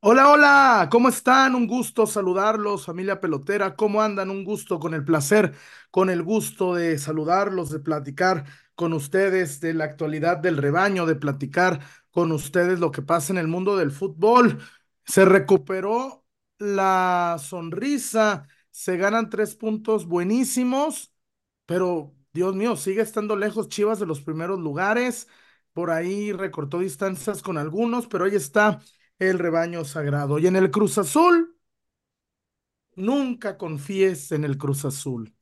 Hola, hola, ¿cómo están? Un gusto saludarlos, familia pelotera. ¿Cómo andan? Un gusto, con el placer, con el gusto de saludarlos, de platicar con ustedes de la actualidad del rebaño, de platicar con ustedes lo que pasa en el mundo del fútbol. Se recuperó la sonrisa, se ganan tres puntos buenísimos, pero Dios mío, sigue estando lejos Chivas de los primeros lugares. Por ahí recortó distancias con algunos, pero ahí está el rebaño sagrado. Y en el Cruz Azul, nunca confíes en el Cruz Azul.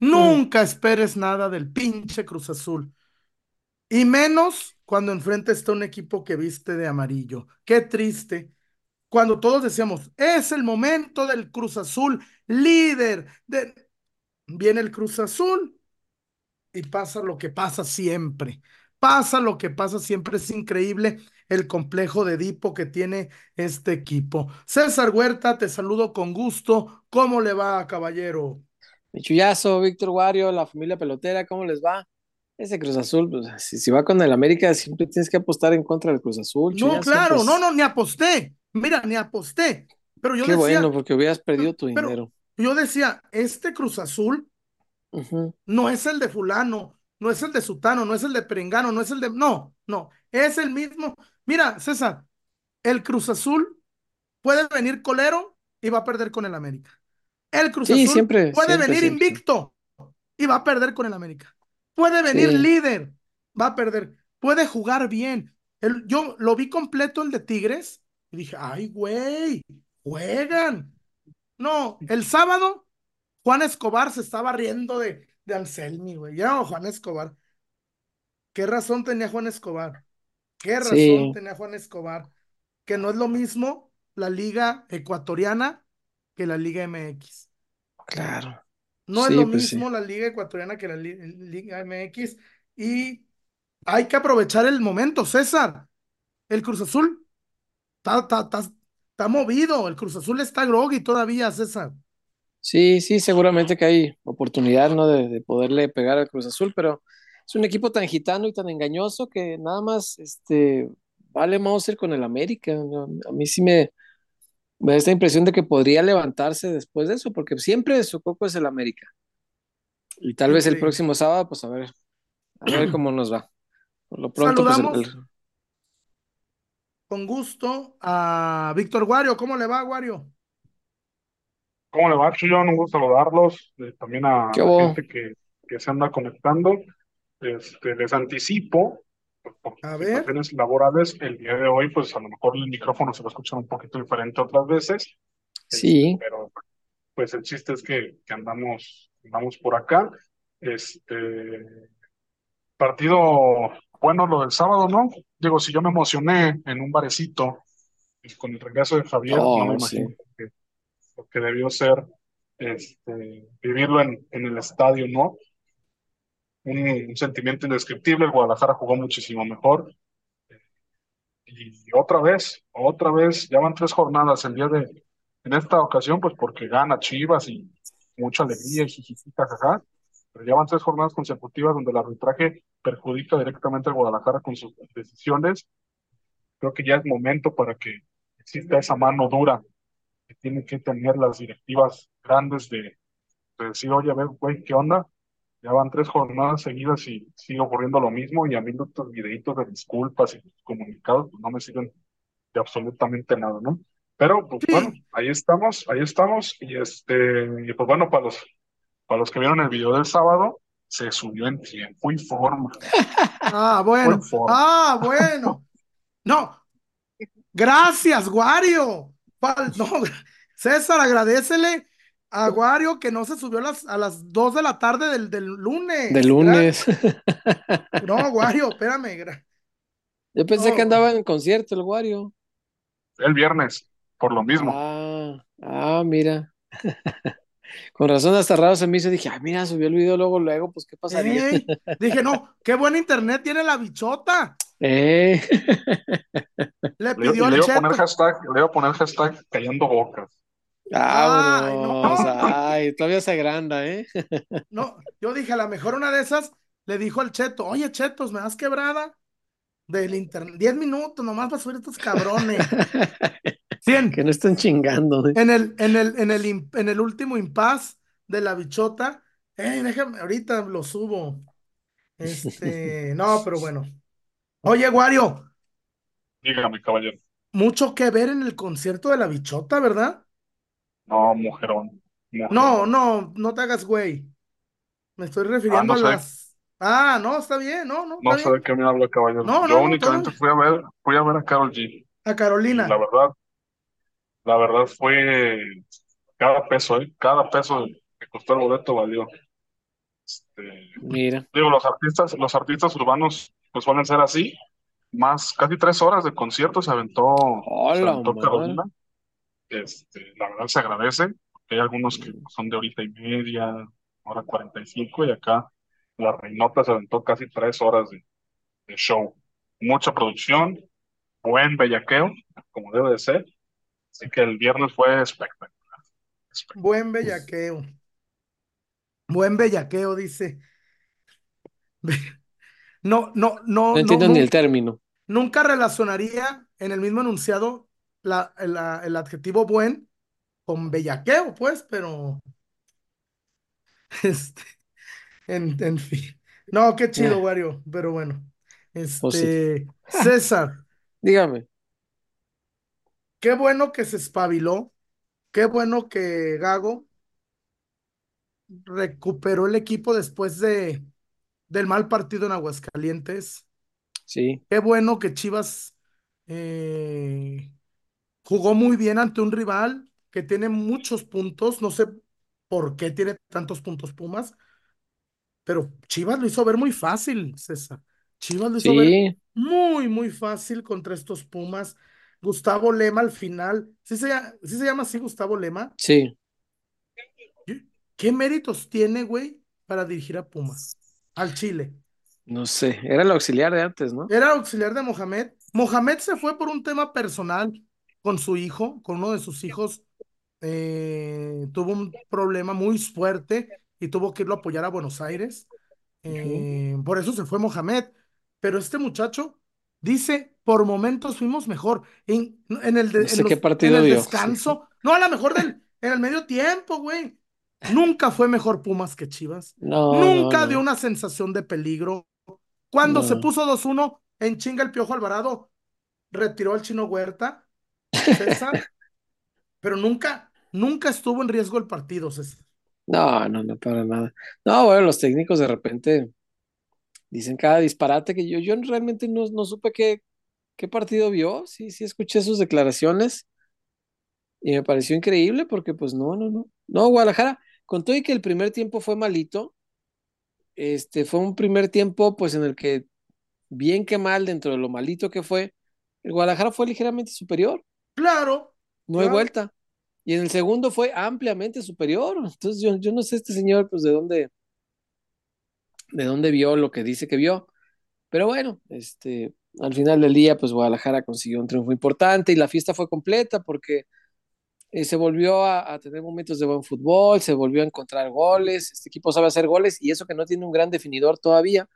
Nunca esperes nada del pinche Cruz Azul. Y menos cuando enfrente está un equipo que viste de amarillo. Qué triste. Cuando todos decíamos, es el momento del Cruz Azul, líder. De... Viene el Cruz Azul y pasa lo que pasa siempre. Pasa lo que pasa siempre. Es increíble el complejo de Edipo que tiene este equipo. César Huerta, te saludo con gusto. ¿Cómo le va, caballero? Mi chullazo, Víctor Wario, la familia pelotera, ¿cómo les va? Ese Cruz Azul, pues, si, si, va con el América, siempre tienes que apostar en contra del Cruz Azul. No, claro, pues... no, no, ni aposté. Mira, ni aposté. Pero yo Qué decía, bueno, porque hubieras perdido tu pero dinero. Yo decía, este Cruz Azul uh -huh. no es el de fulano, no es el de Sutano, no es el de Perengano, no es el de... No, no, es el mismo. Mira, César, el Cruz Azul puede venir colero y va a perder con el América. El Cruz sí, Azul siempre, puede siempre, venir siempre. invicto y va a perder con el América. Puede venir Sí. líder, va a perder. Puede jugar bien. El, yo lo vi completo el de Tigres y dije, ay, güey, juegan. No, el sábado Juan Escobar se estaba riendo de, de Anselmi, güey. Ya, Juan Escobar. ¿Qué razón tenía Juan Escobar? ¿Qué razón Sí. tenía Juan Escobar? Que no es lo mismo la liga ecuatoriana que la liga MX. Claro. No Sí, es lo pues sí. mismo la liga ecuatoriana que la li liga MX y hay que aprovechar el momento, César. El Cruz Azul está, está, está, está movido, el Cruz Azul está groggy todavía, César. Sí, sí, seguramente que hay oportunidad, ¿no? De, de, poderle pegar al Cruz Azul, pero es un equipo tan gitano y tan engañoso que nada más, este, vale Mauser con el América. A mí sí me, me da esta impresión de que podría levantarse después de eso, porque siempre su coco es el América. Y tal vez el próximo sábado, pues a ver, a ver cómo nos va. Por lo pronto, Saludamos pues el, el... con gusto a Víctor Guario. ¿Cómo le va, Guario? ¿Cómo le va, Chuyón? Un gusto saludarlos. Eh, también a ¿Qué la gente que, que se anda conectando. Este, les anticipo, A ver. situaciones laborales, el día de hoy, pues a lo mejor el micrófono se va a escuchar un poquito diferente otras veces. Sí. Este, pero pues el chiste es que, que andamos, andamos por acá. Este partido bueno lo del sábado, ¿no? Digo, si yo me emocioné en un barecito pues, con el regreso de Javier, Oh, no me imagino sí. que, lo que debió ser este, vivirlo en, en el estadio, ¿no? Un, un, sentimiento indescriptible. El Guadalajara jugó muchísimo mejor. Y otra vez, otra vez, ya van tres jornadas el día de, en esta ocasión, pues porque gana Chivas y mucha alegría y jijijitas acá, pero ya van tres jornadas consecutivas donde el arbitraje perjudica directamente al Guadalajara con sus decisiones. Creo que ya es momento para que exista esa mano dura que tienen que tener las directivas grandes de, de decir, oye, a ver, güey, ¿qué onda? Ya van tres jornadas seguidas y sigue ocurriendo lo mismo y a mí estos videitos de disculpas y comunicados pues no me sirven de absolutamente nada, ¿no? Pero, pues Sí. bueno, ahí estamos, ahí estamos y este, y pues bueno, para los, para los que vieron el video del sábado, se subió en tiempo y forma. Ah, bueno. Forma. Ah, bueno. No. Gracias. Pal- No, César, agradecele a Guario que no se subió a las, a las 2 de la tarde del, del lunes. De lunes. No, Guario, espérame. gra- Yo pensé No. que andaba en concierto el Wario. El viernes, por lo mismo. Ah, ah, mira. Con razón hasta raro se me hizo, dije, ah, mira, subió el video luego, luego, pues qué pasaría. Ey, Dije, no, qué buen internet tiene la bichota. Eh. Le Le, pidió le el iba a poner hashtag, le iba a poner hashtag callando bocas. Ay, no. Ay, todavía se agranda, ¿eh? No, yo dije, a lo mejor una de esas le dijo al cheto, oye, chetos, ¿me das quebrada? Del internet, 10 minutos nomás para subir estos cabrones. 100. Que no estén chingando. ¿eh? En el, en el, en el, en el último impas de la bichota. Ey, déjame, ahorita lo subo. Este, no, pero bueno. Oye, Wario. Dígame, caballero. Mucho que ver en el concierto de la bichota, ¿verdad? No, mujerón. mujerón. No, no, no te hagas güey. Me estoy refiriendo Ah, no a sé. las. Ah, no, está bien, no, no, No sé de qué me habla, caballero. No, Yo no, únicamente fui a ver, fui a ver a Carol G. A Y Carolina. la verdad, la verdad fue cada peso, ¿eh? Cada peso que costó el boleto valió. Este, Mira, digo, los artistas, los artistas urbanos pues suelen ser así. Más casi tres horas de concierto se aventó, se Hola, aventó madre. Carolina. Este, la verdad se agradece. porque Hay algunos que son de horita y media, hora 45, y acá la Reinota se aventó casi tres horas de, de show. Mucha producción, buen bellaqueo, como debe de ser. Así que el viernes fue espectacular. Espectacular. Buen bellaqueo. Buen bellaqueo, dice. No, no, no, No no, entiendo ni el término. nunca relacionaría en el mismo enunciado la, la- el adjetivo buen con bellaqueo, pues, pero este, en, en fin. No, qué chido, Eh, Wario, pero bueno. sí. Este, César, Dígame. qué bueno que se espabiló, qué bueno que Gago recuperó el equipo después de, del mal partido en Aguascalientes. Sí, Qué bueno que Chivas eh, jugó muy bien ante un rival que tiene muchos puntos. No sé por qué tiene tantos puntos Pumas, pero Chivas lo hizo ver muy fácil, César. Chivas lo hizo ver muy, muy fácil contra estos Pumas. Gustavo Lema al final, ¿sí se, llama- sí se llama así Gustavo Lema? sí. ¿Qué méritos tiene, güey, para dirigir a Pumas? Al Chile. No sé. Era el auxiliar de antes, ¿no? Era auxiliar de Mohamed. Mohamed se fue por un tema personal con su hijo, con uno de sus hijos. eh, tuvo un problema muy fuerte y tuvo que irlo a apoyar a Buenos Aires. eh, por eso se fue Mohamed. Pero este muchacho dice, por momentos fuimos mejor. En, en el, de- No en sé qué los- partido en el descanso. No, a lo mejor del, en el medio tiempo, güey. Nunca fue mejor Pumas que Chivas. No, Nunca no, dio una sensación de peligro. Cuando se puso 2-1 en chinga el Piojo Alvarado, retiró al Chino Huerta, César, pero nunca, nunca estuvo en riesgo el partido, César. No, no, no, para nada. No, bueno, los técnicos de repente dicen cada disparate que yo, yo realmente no, no supe qué, qué partido vio. Sí, sí escuché sus declaraciones y me pareció increíble porque pues no, no, no. No, Guadalajara, con todo y que el primer tiempo fue malito, este fue un primer tiempo pues en el que bien que mal dentro de lo malito que fue, el Guadalajara fue ligeramente superior, Claro, no hay vuelta. Y en el segundo fue ampliamente superior. Entonces yo, yo no sé este señor pues de dónde, de dónde vio lo que dice que vio. Pero bueno, este, al final del día, pues Guadalajara consiguió un triunfo importante y la fiesta fue completa porque eh, se volvió a, a tener momentos de buen fútbol, se volvió a encontrar goles, este equipo sabe hacer goles y eso que no tiene un gran definidor todavía.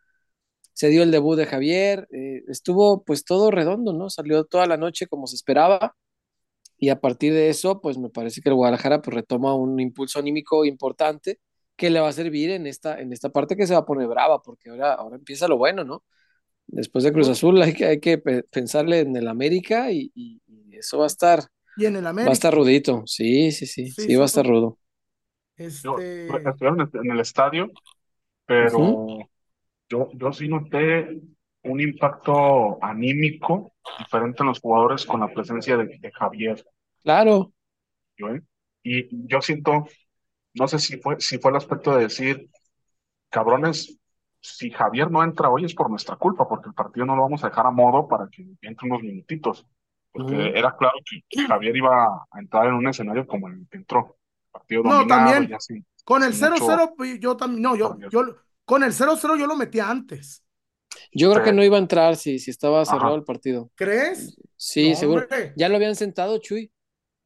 Se dio el debut de Javier, eh, estuvo pues todo redondo, ¿no? Salió toda la noche como se esperaba y a partir de eso, pues me parece que el Guadalajara pues retoma un impulso anímico importante que le va a servir en esta, en esta parte que se va a poner brava, porque ahora, ahora empieza lo bueno, ¿no? Después de Cruz Azul hay que, hay que pe- pensarle en el América y, y- y eso va a estar, Y en el va a América, estar rudito. Sí, sí, sí, Sí, sí, va a estar rudo. Yo, este, estuvieron en el estadio, pero yo, yo sí noté un impacto anímico diferente en los jugadores con la presencia de, de Javier. Claro, ¿yo, eh? Y yo siento, no sé si fue, si fue el aspecto de decir, cabrones, si Javier no entra hoy es por nuestra culpa, porque el partido no lo vamos a dejar a modo para que entre unos minutitos. Porque era claro que, Javier iba a entrar en un escenario como el que entró. Partido No, dominado, también. con el sin mucho- 0-0, pues, yo también, no, yo, yo, con el 0-0 yo lo metía antes. Yo creo que no iba a entrar si, si estaba cerrado Ajá. el partido. ¿Crees? Sí, No, seguro. hombre. Ya lo habían sentado, Chuy.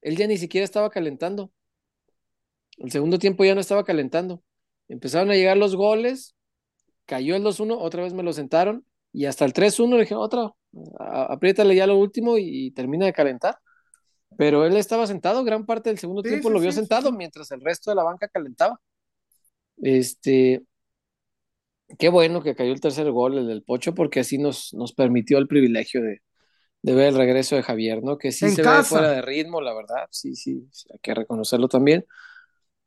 Él ya ni siquiera estaba calentando. El segundo tiempo ya no estaba calentando. Empezaron a llegar los goles, cayó el 2-1, otra vez me lo sentaron y hasta el 3-1 le dije, otra, apriétale ya lo último y, y termina de calentar. pero él estaba sentado, gran parte del segundo Sí, tiempo sí, lo vio sí, sentado mientras el resto de la banca calentaba. Este, qué bueno que cayó el tercer gol, el del Pocho, porque así nos, nos permitió el privilegio de, de ver el regreso de Javier, ¿no? Que sí En se ve fuera casa. de ritmo, la verdad, sí, sí, hay que reconocerlo también.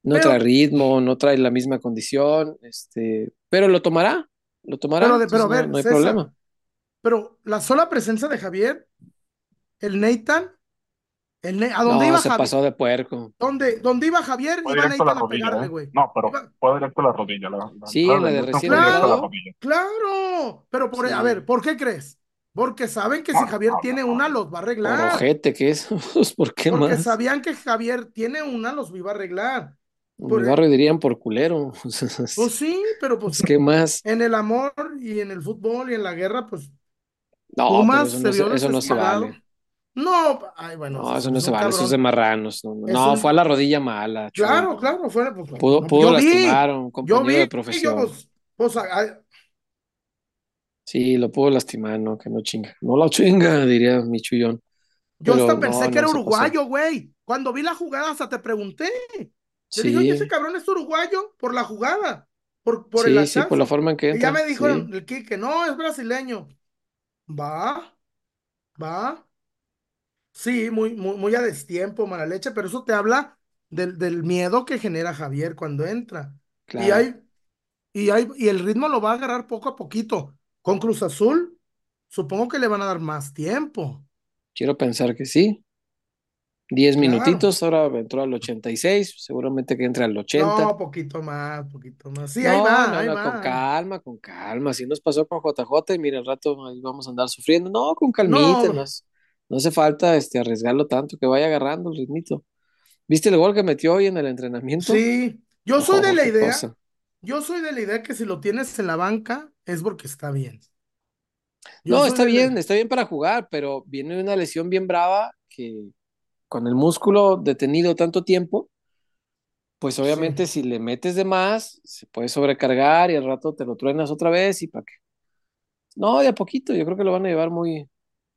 No trae Pero, ritmo, no trae la misma condición, este, pero lo tomará, lo tomará, pero, de, pero no, ver, no hay César, problema. pero la sola presencia de Javier, el Nathan, el ¿a dónde No, iba se Javier? pasó de puerco. ¿Dónde, dónde iba Javier? Fue Iba directo a a rodilla, pegarle, ¿eh? güey. No, pero Iba, fue directo a la rodilla. La, la Sí, la de recién claro, claro. Pero por, a ver, sí, ¿por qué crees? Porque saben que No, si Javier no, tiene no. una, los va a arreglar. ojete que es, pues, ¿por qué Porque más? sabían que Javier tiene una, los iba a arreglar. Por, barrio dirían por culero. pues sí, pero pues Pues, ¿qué más? en el amor y en el fútbol y en la guerra, pues No, pero Pumas eso se no vio se, eso no se desesperado. vale. No, ay, bueno, No, eso no se vale, eso es de marranos. No, no, Es fue a la rodilla mala, claro, claro, fue, pues, Pudo, no, pudo lastimar a un yo compañero de vi, profesión. pues, Sí, lo pudo lastimar, no, que no chinga. No lo chinga, diría mi chullón. yo Pero hasta no, pensé que era uruguayo, güey. Cuando vi la jugada hasta te pregunté. Yo dije, oye, ese Sí, cabrón es uruguayo por la jugada, por, por sí, la sí, por la forma en que Y ya entra. me Sí, dijeron, el que no, es brasileño. Va, va. Sí, muy, muy, muy a destiempo, mala leche, pero eso te habla del, del miedo que genera Javier cuando entra. Y claro. hay, y hay, y el ritmo lo va a agarrar poco a poquito. Con Cruz Azul, supongo que le van a dar más tiempo. Quiero pensar que sí. Diez Claro. minutitos, ahora entró al 86, seguramente que entre al 80. No, poquito más, poquito más. Sí, ahí No, va, no, ahí no, con calma, con calma. Así nos pasó con JJ y mira, al rato ahí vamos a andar sufriendo. No, con calmita, No, no, hace falta este, arriesgarlo tanto, que vaya agarrando el ritmito. ¿Viste el gol que metió hoy en el entrenamiento? sí. Yo soy de la idea, cosa. yo soy de la idea que si lo tienes en la banca es porque está bien. Yo No, está bien, la... está bien para jugar, pero viene una lesión bien brava que con el músculo detenido tanto tiempo, pues obviamente Sí. si le metes de más, se puede sobrecargar y al rato te lo truenas otra vez y para qué. No, de a poquito, yo creo que lo van a llevar muy,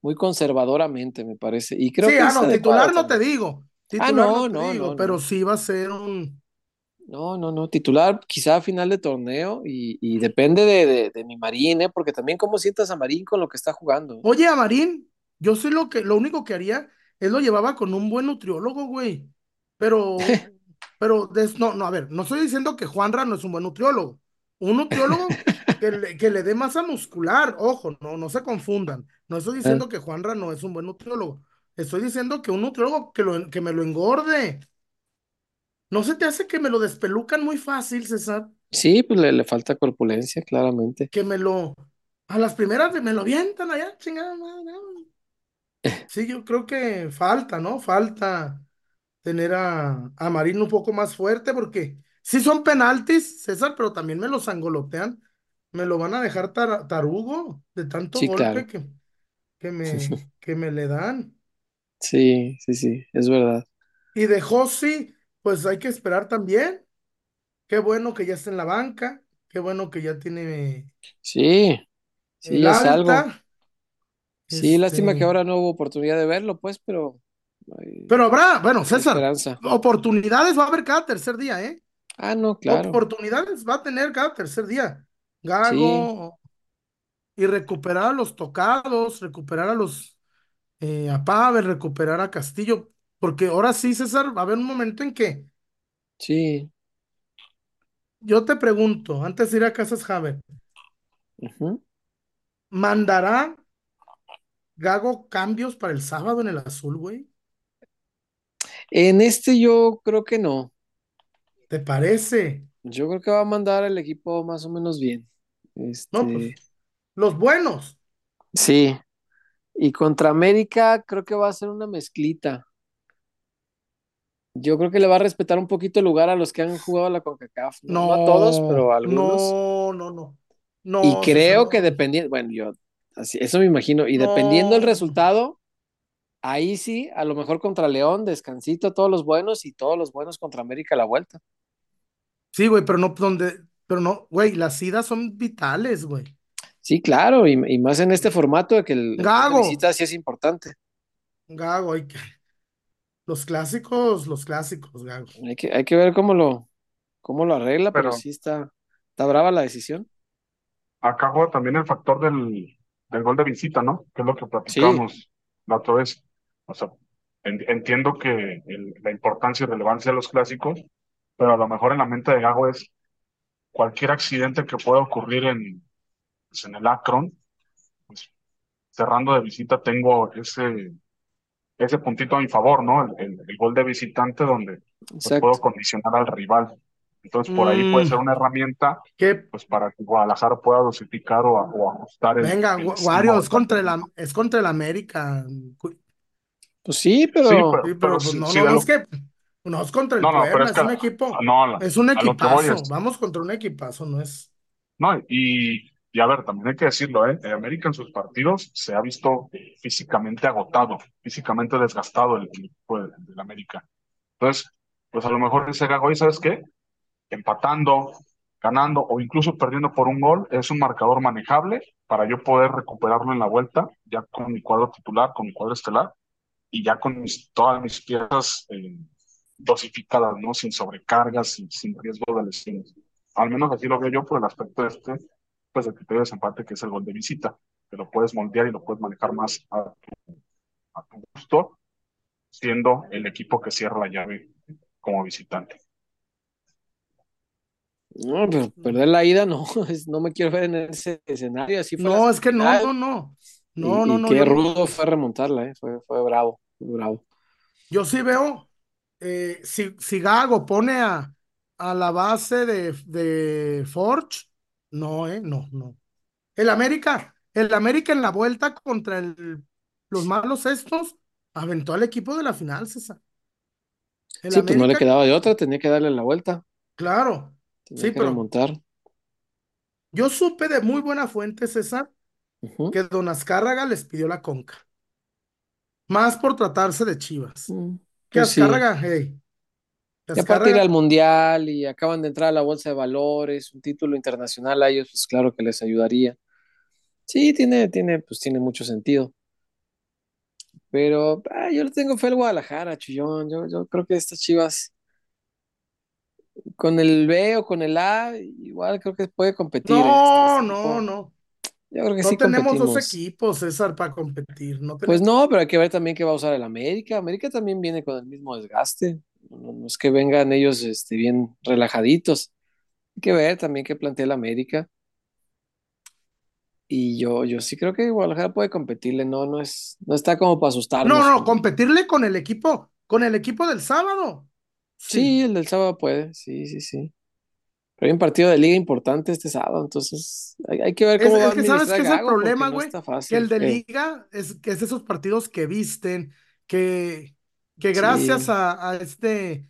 muy conservadoramente, me parece. Y creo Sí, que ah, no, titular no te digo, Ah, titular no no, no, no, digo, pero sí va a ser un... No, no, no. Titular quizá a final de torneo y, y depende de, de, de mi Marín, ¿eh? Porque también cómo sientas a Marín con lo que está jugando. Oye, a Marín, yo sé lo que, lo único que haría es lo llevaba con un buen nutriólogo, güey. Pero, pero, des- no, no, a ver, no estoy diciendo que Juanra no es un buen nutriólogo. Un nutriólogo que le, que le dé masa muscular, ojo, no, no se confundan. No estoy Ah, diciendo que Juanra no es un buen nutriólogo. Estoy diciendo que un nutriólogo que, lo, que me lo engorde. ¿No se te hace que me lo despelucan muy fácil, César? Sí, pues le, le falta corpulencia, claramente. Que me lo, a las primeras me lo avientan allá, chingada madre. no. Sí, yo creo que falta, ¿no? Falta tener a, a Marín un poco más fuerte porque sí son penaltis, César, pero también me los angolotean. Me lo van a dejar tar- tarugo de tanto Sí, golpe claro. que, que me, que me le dan. Sí, sí, sí, es verdad. Y de Josi, pues hay que esperar también. Qué bueno que ya está en la banca. Qué bueno que ya tiene Sí, sí, el ya es algo. Sí, lástima que Este, ahora no hubo oportunidad de verlo, pues, pero pero habrá, bueno, César, esperanza. oportunidades va a haber cada tercer día, ¿eh? Ah, no, claro. Oportunidades va a tener cada tercer día. Sí, Gago y recuperar a los tocados, recuperar a los eh, a Pavel, recuperar a Castillo, porque ahora sí, César, va a haber un momento en que sí. yo te pregunto, antes de ir a Casas Javer, ujú. ¿mandará Gago cambios para el sábado en el azul, güey? En este yo creo que no. ¿Te parece? Yo creo que va a mandar el equipo más o menos bien. No, pues Este, los buenos. sí. Y contra América creo que va a ser una mezclita. Yo creo que le va a respetar un poquito el lugar a los que han jugado a la CONCACAF. No, no a todos, pero a algunos. no, no, no. Y No, creo que dependiendo, bueno, yo así, eso me imagino. Y dependiendo del resultado, ahí sí, a lo mejor contra León, descansito, todos los buenos y todos los buenos contra América a la vuelta. Sí, güey, pero no donde, pero no, güey, las idas son vitales, güey. Sí, claro, y, y más en este formato de que el, el gol de Gago, visita sí es importante. Gago, hay que, Los clásicos, los clásicos, Gago. Hay que, hay que ver cómo lo, cómo lo arregla, pero Pero sí está, está brava la decisión. acá juega también el factor del, del gol de visita, ¿no? Que es lo que Sí, platicamos la otra vez. O sea, en- entiendo que el- la importancia y relevancia de los clásicos, pero a lo mejor en la mente de Gago es cualquier accidente que pueda ocurrir en, pues, en el Akron, pues cerrando de visita tengo ese, ese puntito a mi favor, ¿no? El, el- el gol de visitante donde pues puedo condicionar al rival. Entonces por ahí puede ser Mm, una herramienta que pues para que Guadalajara pueda dosificar o, ajustar el, venga, el Wario, es contra el, es contra el América. Pues sí, Sí, pero pero, Sí, pero pero pues no, no lo, es que no es contra el no, no, pero es es que un equipo, no, la- es un equipazo. es, Vamos contra un equipazo, no es. no, y, y a ver, también hay que decirlo, ¿eh? El América en sus partidos se ha visto físicamente agotado, físicamente desgastado el, equipo del, del América. Entonces, pues a lo mejor ese Gago, ¿y sabes qué? Empatando, ganando o incluso perdiendo por un gol, es un marcador manejable para yo poder recuperarlo en la vuelta, ya con mi cuadro titular, con mi cuadro estelar, y ya con mis, todas mis piezas eh, dosificadas, ¿no? Sin sobrecargas, sin, sin riesgo de lesiones. Al menos así lo veo yo por el aspecto este, pues del criterio de desempate, que es el gol de visita, que lo puedes moldear y lo puedes manejar más a, a tu gusto, siendo el equipo que cierra la llave como visitante. no, pero perder la ida no, es- no me quiero ver en ese escenario. Así fue No, es que no, no, no. No, y, no, y no. qué rudo fue remontarla, ¿eh? Fue, fue bravo, fue bravo. yo sí veo, eh, si, si Gago pone a, a la base de, de Forge, no, eh, no, no. El América, el América en la vuelta contra el, los malos estos, aventó al equipo de la final, César. El Sí, pues no le quedaba de otra, tenía que darle la vuelta, claro, tenía sí, que pero remontar. yo supe de muy buena fuente, César, que Don Azcárraga les pidió la conca, más por tratarse de Chivas. Mm, Que Pues sí, Azcárraga, hey, que y aparte ir al Mundial y acaban de entrar a la Bolsa de Valores, un título internacional a ellos, pues claro que les ayudaría. Sí, tiene, tiene, pues tiene mucho sentido. Pero ah, yo le tengo fe al Guadalajara, Chullón. Yo, yo creo que estas Chivas, con el B o con el A, igual creo que puede competir, ¿eh? No, no, no, Yo creo que no sí tenemos dos equipos, César, para competir, no Pues no, pero hay que ver también qué va a usar el América. América también viene con el mismo desgaste. No, no es que vengan ellos este, bien relajaditos. Hay que ver también qué plantea el América. Y yo, yo sí creo que Guadalajara puede competirle. No, no es, no está como para No, asustarnos. no, competirle con el equipo, con el equipo del sábado. Sí, Sí, el del sábado puede. Sí, sí, sí. Pero hay un partido de liga importante este sábado, entonces hay, hay que ver es, cómo va a es que sabes que es el problema, güey, que el de ¿Qué? liga es que es esos partidos que visten, que, que Sí, gracias a, a este,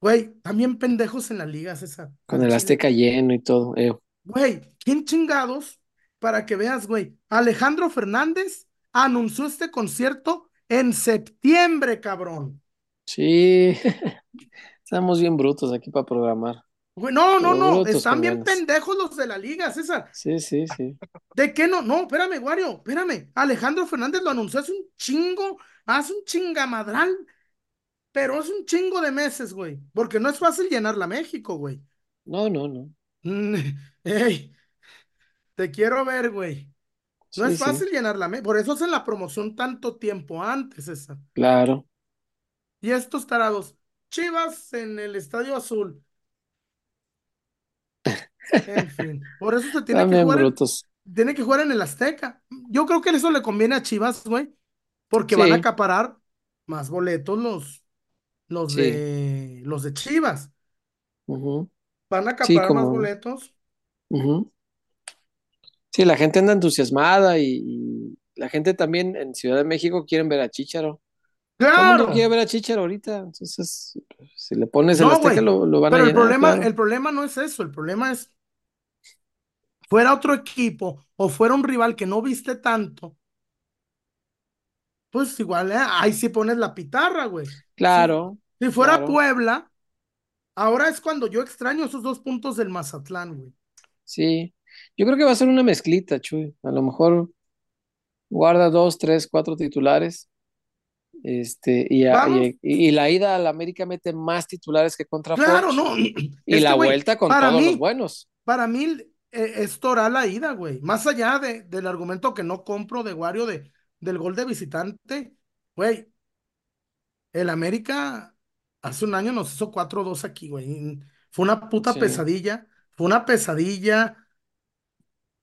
güey, también pendejos en la liga, César, con el. Azteca lleno y todo. eh. Güey, ¿quién chingados? Para que veas, güey, Alejandro Fernández anunció este concierto en septiembre, cabrón. Sí, estamos bien brutos aquí para programar. Güey, no, no, no, están bien pendejos los de la liga, César. Sí, sí, sí. ¿De qué no? No, espérame, Wario, espérame. Alejandro Fernández lo anunció hace un chingo, hace un chingamadral, pero es un chingo de meses, güey. Porque no es fácil llenarla México, güey. No, no, no. Mm, Ey, te quiero ver, güey. No Sí, es sí, fácil llenarla México. Por eso hacen la promoción tanto tiempo antes, esa. claro. Y estos tarados, Chivas en el Estadio Azul. En fin, por eso se tiene que jugar en, tiene que jugar en el Azteca. Yo creo que eso le conviene a Chivas, güey, porque van a acaparar más boletos los, los sí. de los de Chivas. Van a Sí, acaparar más boletos. ujú. Sí, la gente anda entusiasmada y, y la gente también en Ciudad de México quieren ver a Chicharo. Todo el mundo quiere Claro. ver a Chicharo ahorita. Entonces, si le pones el No, Azteca, lo, lo van a Pero el llenar, problema, claro. el problema no es eso. El problema es fuera otro equipo o fuera un rival que no viste tanto, pues igual, ¿eh? Ahí sí pones la pitarra, güey. Claro, si fuera claro. Puebla, ahora es cuando yo extraño esos dos puntos del Mazatlán, güey. Sí. Yo creo que va a ser una mezclita, Chuy. A lo mejor guarda dos, tres, cuatro titulares Este, y, y, y, la ida al América mete más titulares que contra Claro, no. Y la vuelta con todos los buenos. Para mí es Torah la ida, güey. Más allá de, del argumento que no compro de Wario de, del gol de visitante, güey. El América hace un año nos hizo 4-2 aquí, güey. Fue una puta pesadilla. Fue una pesadilla.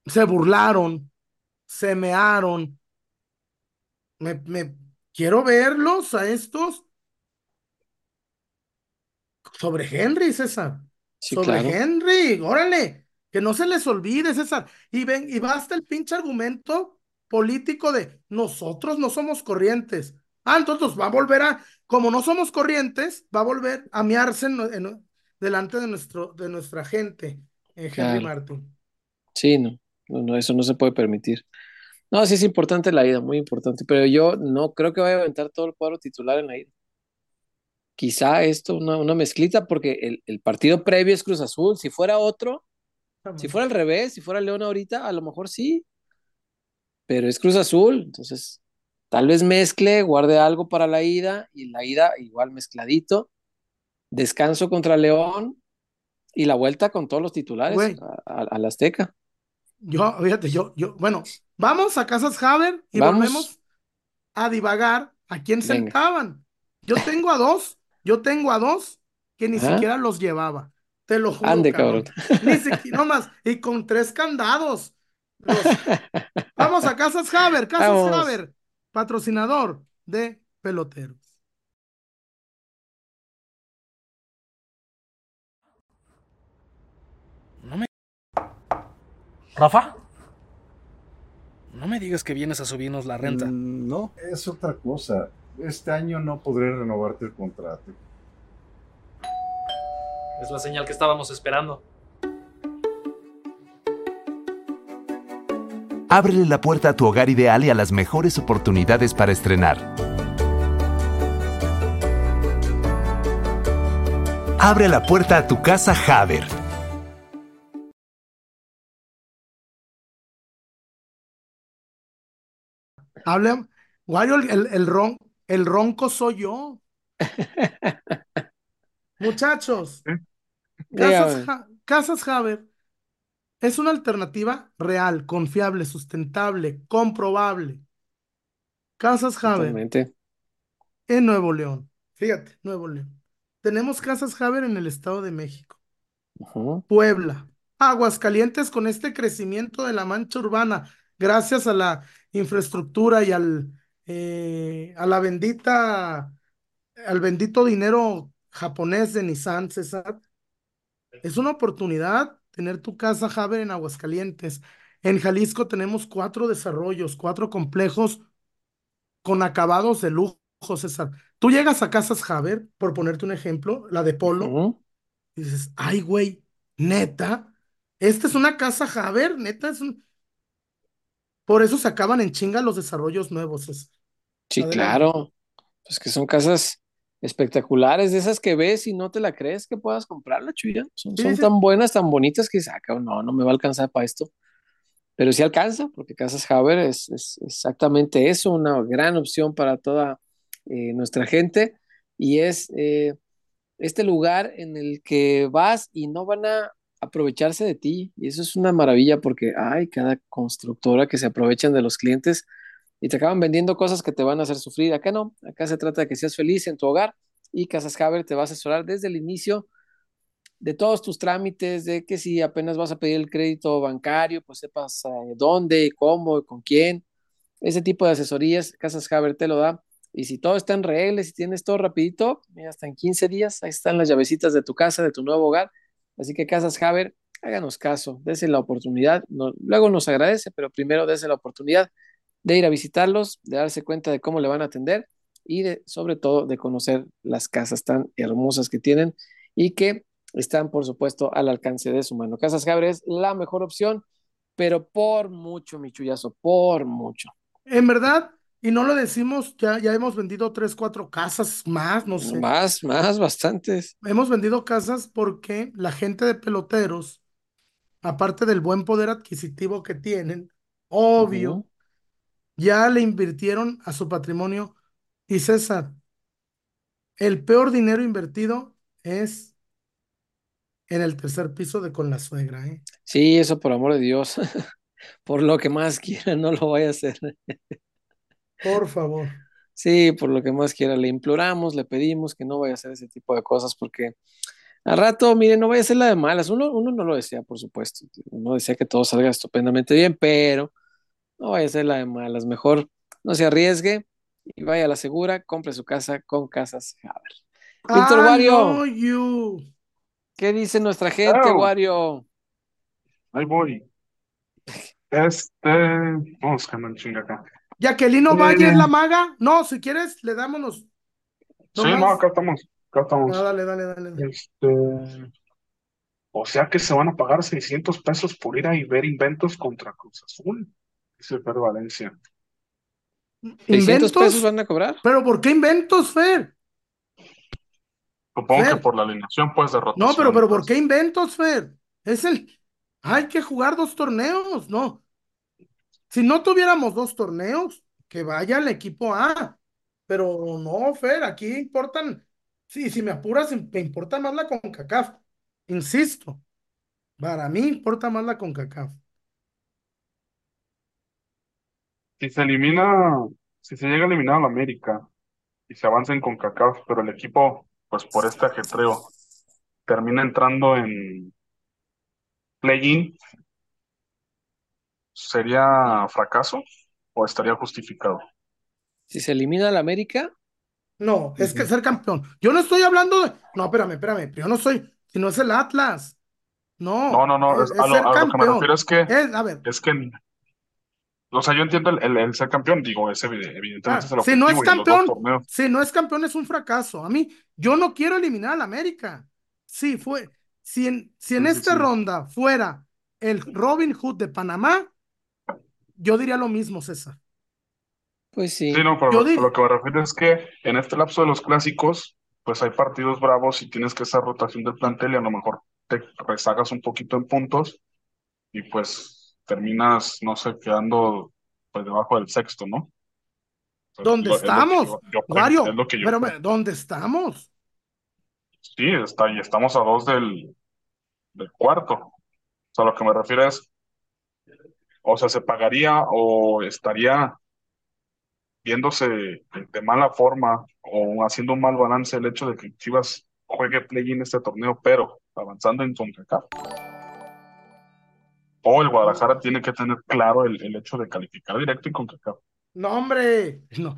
Se burlaron. Se mearon. Me, me quiero verlos a estos sobre Henry, César. sobre Henry, órale, que no se les olvide, César. Y ven, y basta el pinche argumento político de nosotros no somos corrientes. Ah, entonces va a volver a, como no somos corrientes, va a volver a miarse en, delante de, nuestro, de nuestra gente, eh, Henry Martin. Sí, no, no, eso no se puede permitir. No, sí es importante la ida, muy importante, pero yo no creo que vaya a aventar todo el cuadro titular en la ida. Quizá esto, una, una mezclita, porque el, el, partido previo es Cruz Azul. Si fuera otro, si fuera al revés, si fuera León ahorita, a lo mejor sí, pero es Cruz Azul, entonces tal vez mezcle, guarde algo para la ida y la ida igual mezcladito, descanso contra León y la vuelta con todos los titulares a, la Azteca. Yo, fíjate, yo, yo, bueno, vamos a Casas Haber y volvemos a divagar a quién sentaban. Yo tengo a dos, yo tengo a dos que ni siquiera los llevaba. Te lo juro. Ande, cabrón. Ni siquiera, nomás, y con tres candados. Vamos a Casas Haber, Casas Haber, patrocinador de peloteros. No me... Rafa. No me digas que vienes a subirnos la renta. Mm, no, es otra cosa. Este año no podré renovarte el contrato. Es la señal que estábamos esperando. Ábrele la puerta a tu hogar ideal y a las mejores oportunidades para estrenar. Abre la puerta a tu casa Haber. Hablen, Wario, el, el, ron, el ronco soy yo. Muchachos, Casas, Casas Haber es una alternativa real, confiable, sustentable, comprobable. Casas Haber en Nuevo León. Fíjate, Nuevo León. Tenemos Casas Haber en el Estado de México. Puebla. Aguascalientes con este crecimiento de la mancha urbana, gracias a la infraestructura y al, eh, a la bendita, al bendito dinero japonés de Nissan, César. Es una oportunidad tener tu casa Haber en Aguascalientes. En Jalisco tenemos cuatro desarrollos, cuatro complejos con acabados de lujo, César. Tú llegas a casas Haber, por ponerte un ejemplo, la de Polo, y dices, ay, güey, neta, esta es una casa Haber, neta, es un... Por eso se acaban en chinga los desarrollos nuevos. César. Sí, claro. Pues que son casas espectaculares, de esas que ves y no te la crees que puedas comprarla, chuya. Son, son tan buenas, tan bonitas que saca, ah, no, no me va a alcanzar para esto. Pero sí alcanza, porque Casas Haber es, es exactamente eso, una gran opción para toda eh, nuestra gente. Y es eh, este lugar en el que vas y no van a aprovecharse de ti. Y eso es una maravilla porque hay cada constructora que se aprovechan de los clientes y te acaban vendiendo cosas que te van a hacer sufrir. Acá no, acá se trata de que seas feliz en tu hogar y Casas Haber te va a asesorar desde el inicio de todos tus trámites, de que si apenas vas a pedir el crédito bancario, pues sepas eh, dónde, cómo, con quién. Ese tipo de asesorías, Casas Haber te lo da. Y si todo está en regla, si tienes todo rapidito, mira, hasta en 15 días, ahí están las llavecitas de tu casa, de tu nuevo hogar. Así que Casas Haber, háganos caso, dése la oportunidad. luego nos agradece, pero primero dése la oportunidad de ir a visitarlos, de darse cuenta de cómo le van a atender y de, sobre todo de conocer las casas tan hermosas que tienen y que están, por supuesto, al alcance de su mano. Casas Gabriel es la mejor opción, pero por mucho, mi chullazo, por mucho. En verdad, y no lo decimos, ya, ya hemos vendido tres, cuatro casas más, no sé. Más, más, bastantes. Hemos vendido casas porque la gente de peloteros, aparte del buen poder adquisitivo que tienen, obvio, ya le invirtieron a su patrimonio Y César, el peor dinero invertido es en el tercer piso de con la suegra, ¿eh? Sí, eso por amor de Dios. por lo que más quiera, no lo vaya a hacer. Por favor. Sí, por lo que más quiera, le imploramos, le pedimos que no vaya a hacer ese tipo de cosas porque al rato, miren, no vaya a ser la de malas. Uno, uno no lo desea, por supuesto. Uno desea que todo salga estupendamente bien, pero no vaya a ser la de malas. Mejor no se arriesgue y vaya a la segura, compre su casa con Casas Haber. Víctor Wario, you. ¿qué dice nuestra gente, Oh. Wario? Ahí voy. Este. Vamos, que me chinga acá. Jacquelino Eh. Valle es la maga. No, si quieres, le damos. Sí, nomás. no, acá estamos. Acá estamos. Ah, dale, dale, dale. dale. Este. O sea que se van a pagar 600 pesos por ir a ver inventos contra Cruz Azul. Fer Valencia. 600 ¿Inventos? pesos van a cobrar. ¿Pero por qué inventos, Fer? Supongo Fer. que por la alineación, pues, de rotación. No, pero, pero ¿por pues. qué inventos, Fer? Es el. Hay que jugar dos torneos, no. Si no tuviéramos dos torneos, que vaya el equipo A. Pero no, Fer, aquí importan. Sí, si me apuras, me importa más la CONCACAF. Insisto, para mí importa más la CONCACAF. Si se elimina, si se llega a eliminar a la América y se avanza en CONCACAF, pero el equipo, pues por este ajetreo, termina entrando en play-in, ¿sería fracaso o estaría justificado? Si se elimina al América, No, es que ser campeón. Yo no estoy hablando de. No, espérame, espérame. Yo no soy. Si no es el Atlas. No, No, no, no, es, es- a lo, ser a lo que me refiero es que, Es, a ver, es que, o sea, yo entiendo el, el- el ser campeón, digo, ese evide- evidentemente ah, es el si no es campeón, si no es campeón es un fracaso. A mí, yo no quiero eliminar al América. Sí, fue. Si en, si en Sí, esta sí. ronda fuera el Robin Hood de Panamá, yo diría lo mismo, César. pues sí. Sí, no, pero Yo lo- que me refiero es que en este lapso de los clásicos, pues hay partidos bravos y tienes que hacer rotación del plantel y a lo mejor te rezagas un poquito en puntos y pues terminas, no sé, quedando pues debajo del sexto, ¿no? ¿Dónde lo- es estamos? yo- yo es lo que yo pero creo. ¿dónde estamos? Sí, está, y estamos a dos del, del cuarto. O sea, lo que me refiero es, o sea, se pagaría o estaría viéndose de, de mala forma o haciendo un mal balance el hecho de que Chivas juegue play en este torneo, pero avanzando en CONCACAF. O el Guadalajara tiene que tener claro el, el hecho de calificar directo en CONCACAF. No, hombre, no,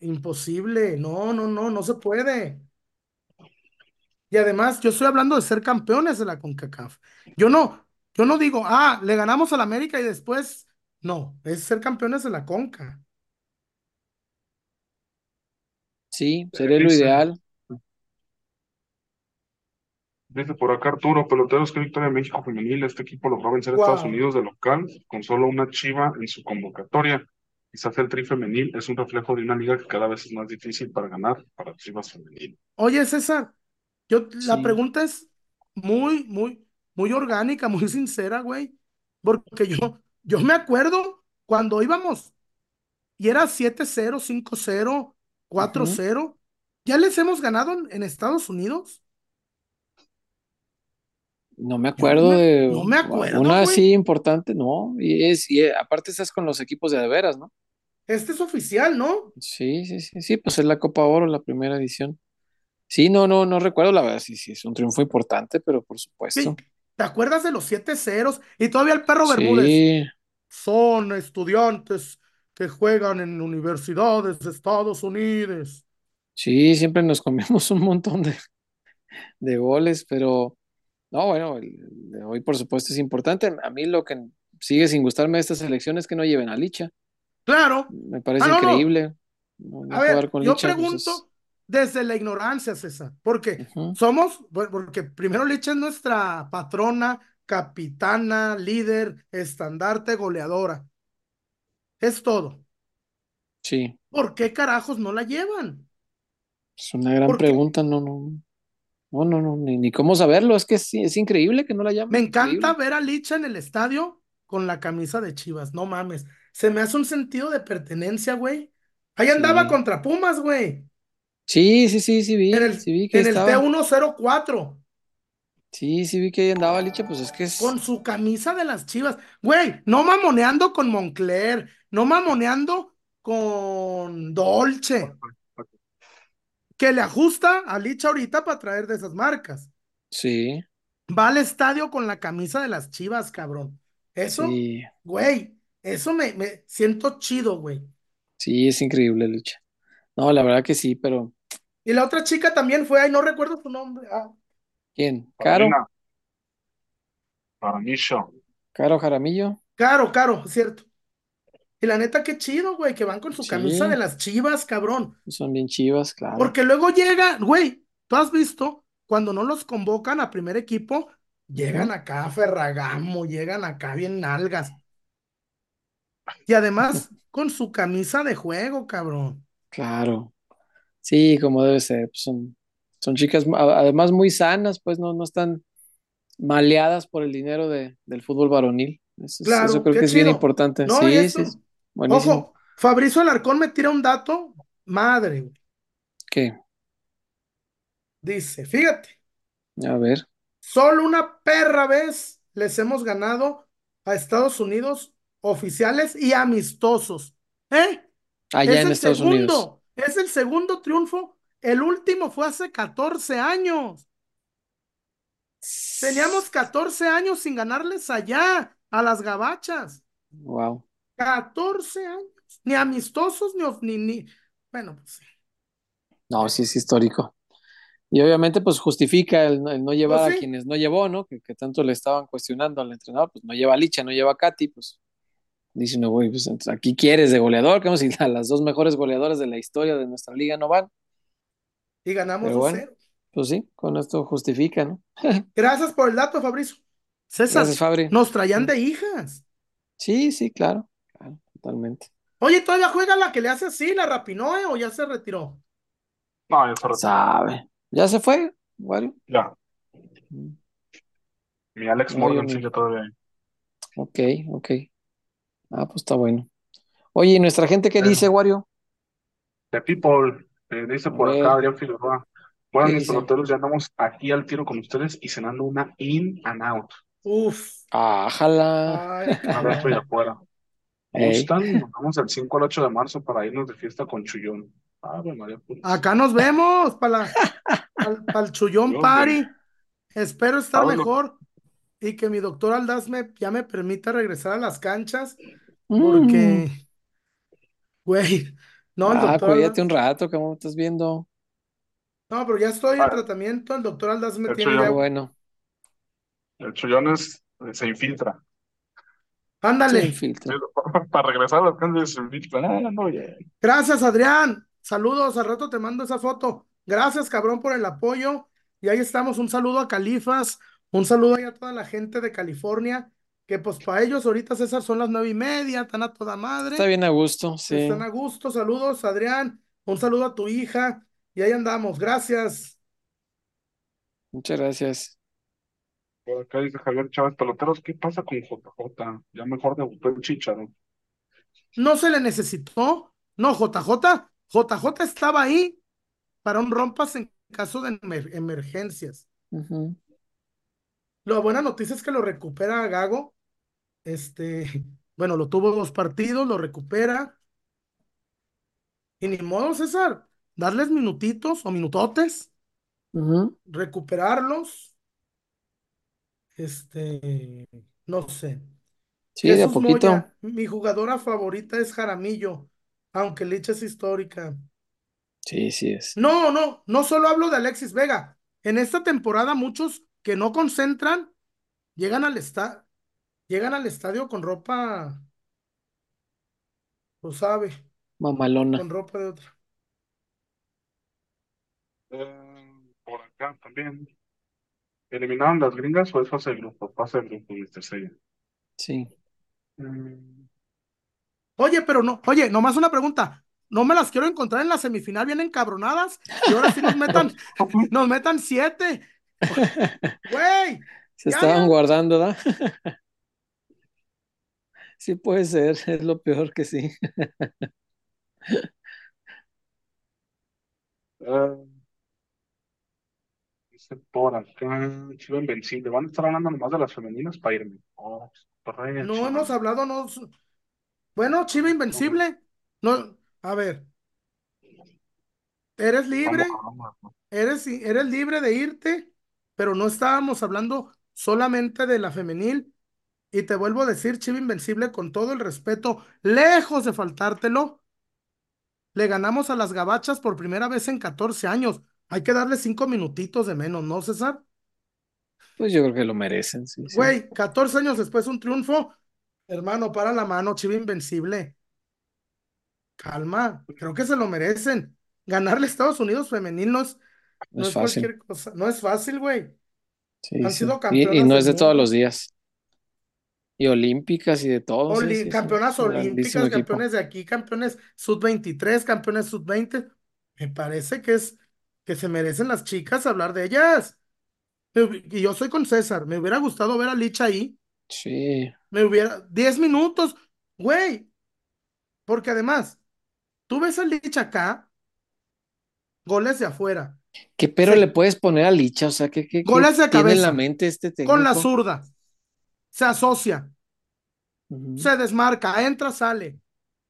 imposible. No, no, no, no se puede. Y además, yo estoy hablando de ser campeones de la CONCACAF. Yo no, yo no digo, ah, le ganamos al América y después, no, es ser campeones de la CONCA. Sí, sería lo ideal. Dice por acá Arturo, peloteros que victoria en México femenil, este equipo logró vencer a Wow. Estados Unidos de local con solo una chiva en su convocatoria. Quizás el tri femenil es un reflejo de una liga que cada vez es más difícil para ganar para Chivas femenil. Oye, César, yo, la pregunta es muy, muy, muy orgánica, muy sincera, güey. Porque yo, yo me acuerdo cuando íbamos y era 7-0, 5-0, 4-0. ¿Ya les hemos ganado en, en Estados Unidos? No me acuerdo me- de no me acuerdo, una güey. así importante, no. Y es, y eh, aparte estás con los equipos de de veras, ¿no? Este es oficial, ¿no? Sí, sí, sí, sí, pues es la Copa Oro, la primera edición. Sí, no, no, no recuerdo, la verdad, sí, sí, es un triunfo importante, pero por Sí, supuesto. ¿Te acuerdas de los 7 ceros? Y todavía el perro Bermúdez. Sí, Son estudiantes que juegan en universidades de Estados Unidos. sí, siempre nos comemos un montón de, de goles, pero no, bueno, el, de hoy por supuesto es importante. A mí lo que sigue sin gustarme de esta selección es que no lleven a Licha. Claro. Me parece Ah, no, increíble. No, no A ver, yo Licha, pues, pregunto es- desde la ignorancia, César, porque Ujú. somos, porque primero Licha es nuestra patrona, capitana, líder, estandarte, goleadora. Es todo. Sí, ¿Por qué carajos no la llevan? es una gran pregunta, no, no, no, no, no, ni, ni cómo saberlo, es que sí, es increíble que no la llamen. Me encanta increíble. ver a Licha en el estadio con la camisa de Chivas, no mames. Se me hace un sentido de pertenencia, güey. Ahí andaba Sí. contra Pumas, güey. Sí, sí, sí, sí vi, En el, sí vi que en el estaba. T104. Sí, sí vi que ahí andaba Licha, pues es que es, Con su camisa de las chivas. Güey, no mamoneando con Moncler. No mamoneando con Dolce. Que le ajusta a Licha ahorita para traer de esas marcas. sí, Va al estadio con la camisa de las chivas, cabrón. Eso, sí, güey, eso me, me siento chido, güey. sí, es increíble Licha. No, la verdad que sí, pero Y la otra chica también fue, ay, no recuerdo su nombre. Ah, ¿quién? ¿Caro? ¿Caro Jaramillo? Caro, Caro, cierto. Y la neta, qué chido, güey, que van con su Sí. camisa de las chivas, cabrón. Son bien chivas, claro. Porque luego llega, güey, tú has visto, cuando no los convocan a primer equipo, llegan acá a Ferragamo, llegan acá bien nalgas. Y además, con su camisa de juego, cabrón. Claro. Sí, como debe ser. pues son, son chicas además muy sanas, pues no, no están maleadas por el dinero de, del fútbol varonil. Eso, es- Claro, eso creo que es bien importante. No, Sí, esto- sí, buenísimo. Ojo, Fabricio Alarcón me tira un dato, madre, güey. ¿Qué? Dice, fíjate, A ver. solo una perra vez les hemos ganado a Estados Unidos oficiales y amistosos. ¿Eh? Allá Es en el Estados Unidos. segundo, es el segundo triunfo. El último fue hace 14 años. Teníamos 14 años sin ganarles allá, a las gabachas. Wow. 14 años. Ni amistosos, ni, ni, ni- Bueno, pues sí. No, sí es histórico. Y obviamente, pues justifica el, no- el no llevar Pues a quienes no llevó, ¿no? Que, que tanto le estaban cuestionando al entrenador, pues no lleva a Licha, no lleva a Katy, pues dice uno, güey, pues aquí quieres de goleador, que vamos a ir a las dos mejores goleadoras de la historia de nuestra liga no van. Y ganamos Pero bueno. 2-0. Pues sí, con esto justifica, ¿no? Gracias por el dato, Fabricio. César, Gracias, Fabri. nos traían de hijas. Sí, sí, claro, totalmente. Oye, ¿todavía juega la que le hace así, la Rapinoe, o ya se retiró? No, ya se retiró. Sabe. ¿Ya se fue, Wario? Ya. Mm, Mi Alex Morgan ni- sigue todavía ahí. Ok, ok. Ah, pues está bueno. Oye, ¿y nuestra gente qué Eh. dice, Wario? The People, eh, dice por acá Adrián Figueroa. Bueno, ¿Qué mis peloteros, ya andamos aquí al tiro con ustedes y cenando una in and out. Uf. Ah, jala. Ay, Adentro y cabrón. afuera. Nos vamos del 5 al 8 de marzo para irnos de fiesta con Chullón. Ave María. Acá nos vemos para el Chullón Dios Party. Espero estar Pablo. mejor y que mi doctor Aldaz me, ya me permita regresar a las canchas Mm. porque, güey, no, el Ah, doctor cuídate Aldaz- un rato, ¿cómo estás viendo? no, pero ya estoy en Ah. tratamiento, el doctor Aldaz me El tiene Chullón. ya, Qué bueno. El Chullón es, se infiltra. Ándale. Sin filtro. Para regresar a las canchas se infiltra. Ah, no. Gracias, Adrián. Saludos, al rato te mando esa foto. Gracias, cabrón, por el apoyo. Y ahí estamos. Un saludo a Califas, un saludo ahí a toda la gente de California, que pues para ellos ahorita, César, son las nueve y media, están a toda madre. Está bien a gusto, sí. Están a gusto. Saludos, Adrián. Un saludo a tu hija. Y ahí andamos. Gracias. Muchas gracias. Por acá dice Javier Chávez, peloteros, ¿qué pasa con JJ? Ya mejor debutó el Chicharo. No se le necesitó. No, JJ. JJ estaba ahí para un rompas en caso de emer- emergencias. La buena noticia es que lo recupera Gago. Este, bueno, lo tuvo dos partidos, lo recupera. Y ni modo, César, darles minutitos o minutotes, recuperarlos. Este, no sé. Sí, de a Jesús poquito. Moya, mi jugadora favorita es Jaramillo, aunque Licha es histórica. Sí, sí es. No, no, no solo hablo de Alexis Vega. En esta temporada muchos que no concentran llegan al estadio, llegan al estadio con ropa, lo sabe, Mamalona. con ropa de otra. Eh, por acá también. ¿Eliminaron las gringas o es fase de grupo? Fase de grupo, Mr. Seiya. Sí. Mm, Oye, pero no, oye, nomás una pregunta. No me las quiero encontrar en la semifinal bien encabronadas y ahora sí nos metan, nos metan siete. Güey, Se Ya, estaban ya. guardando, ¿da? Sí puede ser, es lo peor que sí. Dice por acá, Chiva Invencible. Van a estar hablando nomás de las femeninas para irme. Oh, No hemos hablado, no. Bueno, Chiva Invencible. No, a ver. Eres libre, eres, eres libre de irte, pero no estábamos hablando solamente de la femenil. Y te vuelvo a decir, Chiva Invencible, con todo el respeto, lejos de faltártelo, le ganamos a las gabachas por primera vez en 14 años. Hay que darle cinco minutitos de menos, ¿no, César? Pues yo creo que lo merecen, sí. sí. Güey, 14 años después un triunfo. Hermano, para la mano, Chiva Invencible. Calma, creo que se lo merecen. Ganarle a Estados Unidos femenil no es, no es es fácil. cualquier cosa. No es fácil, güey. Sí, Han sí. sido Y- Y, campeonas no es de todos los días. Y olímpicas y de todo. Oli- sí, campeonas olímpicas, equipo. campeones de aquí, campeones sub-23, campeones sub-20. Me parece que es que se merecen las chicas hablar de ellas. Y yo soy con César. Me hubiera gustado ver a Licha ahí. Sí. Me hubiera. 10 minutos, güey. Porque además, tú ves a Licha acá, goles de afuera, ¿Qué pero Sí. le puedes poner a Licha? O sea, ¿qué, qué, Goles de tiene en la cabeza. mente este con la zurda. Se asocia, se desmarca, entra, sale.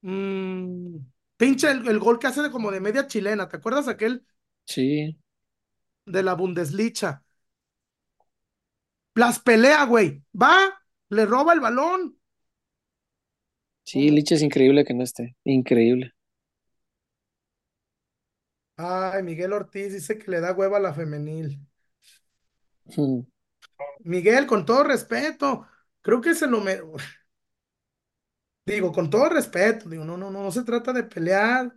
Mm, pinche el, el gol que hace de como de media chilena. ¿Te acuerdas aquel Sí. de la Bundesliga? Las pelea, güey. Va, le roba el balón. Sí, Licha es increíble que no esté. Increíble. Ay, Miguel Ortiz dice que le da hueva a la femenil. Ujú. Miguel, con todo respeto, creo que se lo me... Digo, con todo respeto, digo, no, no, no, no se trata de pelear.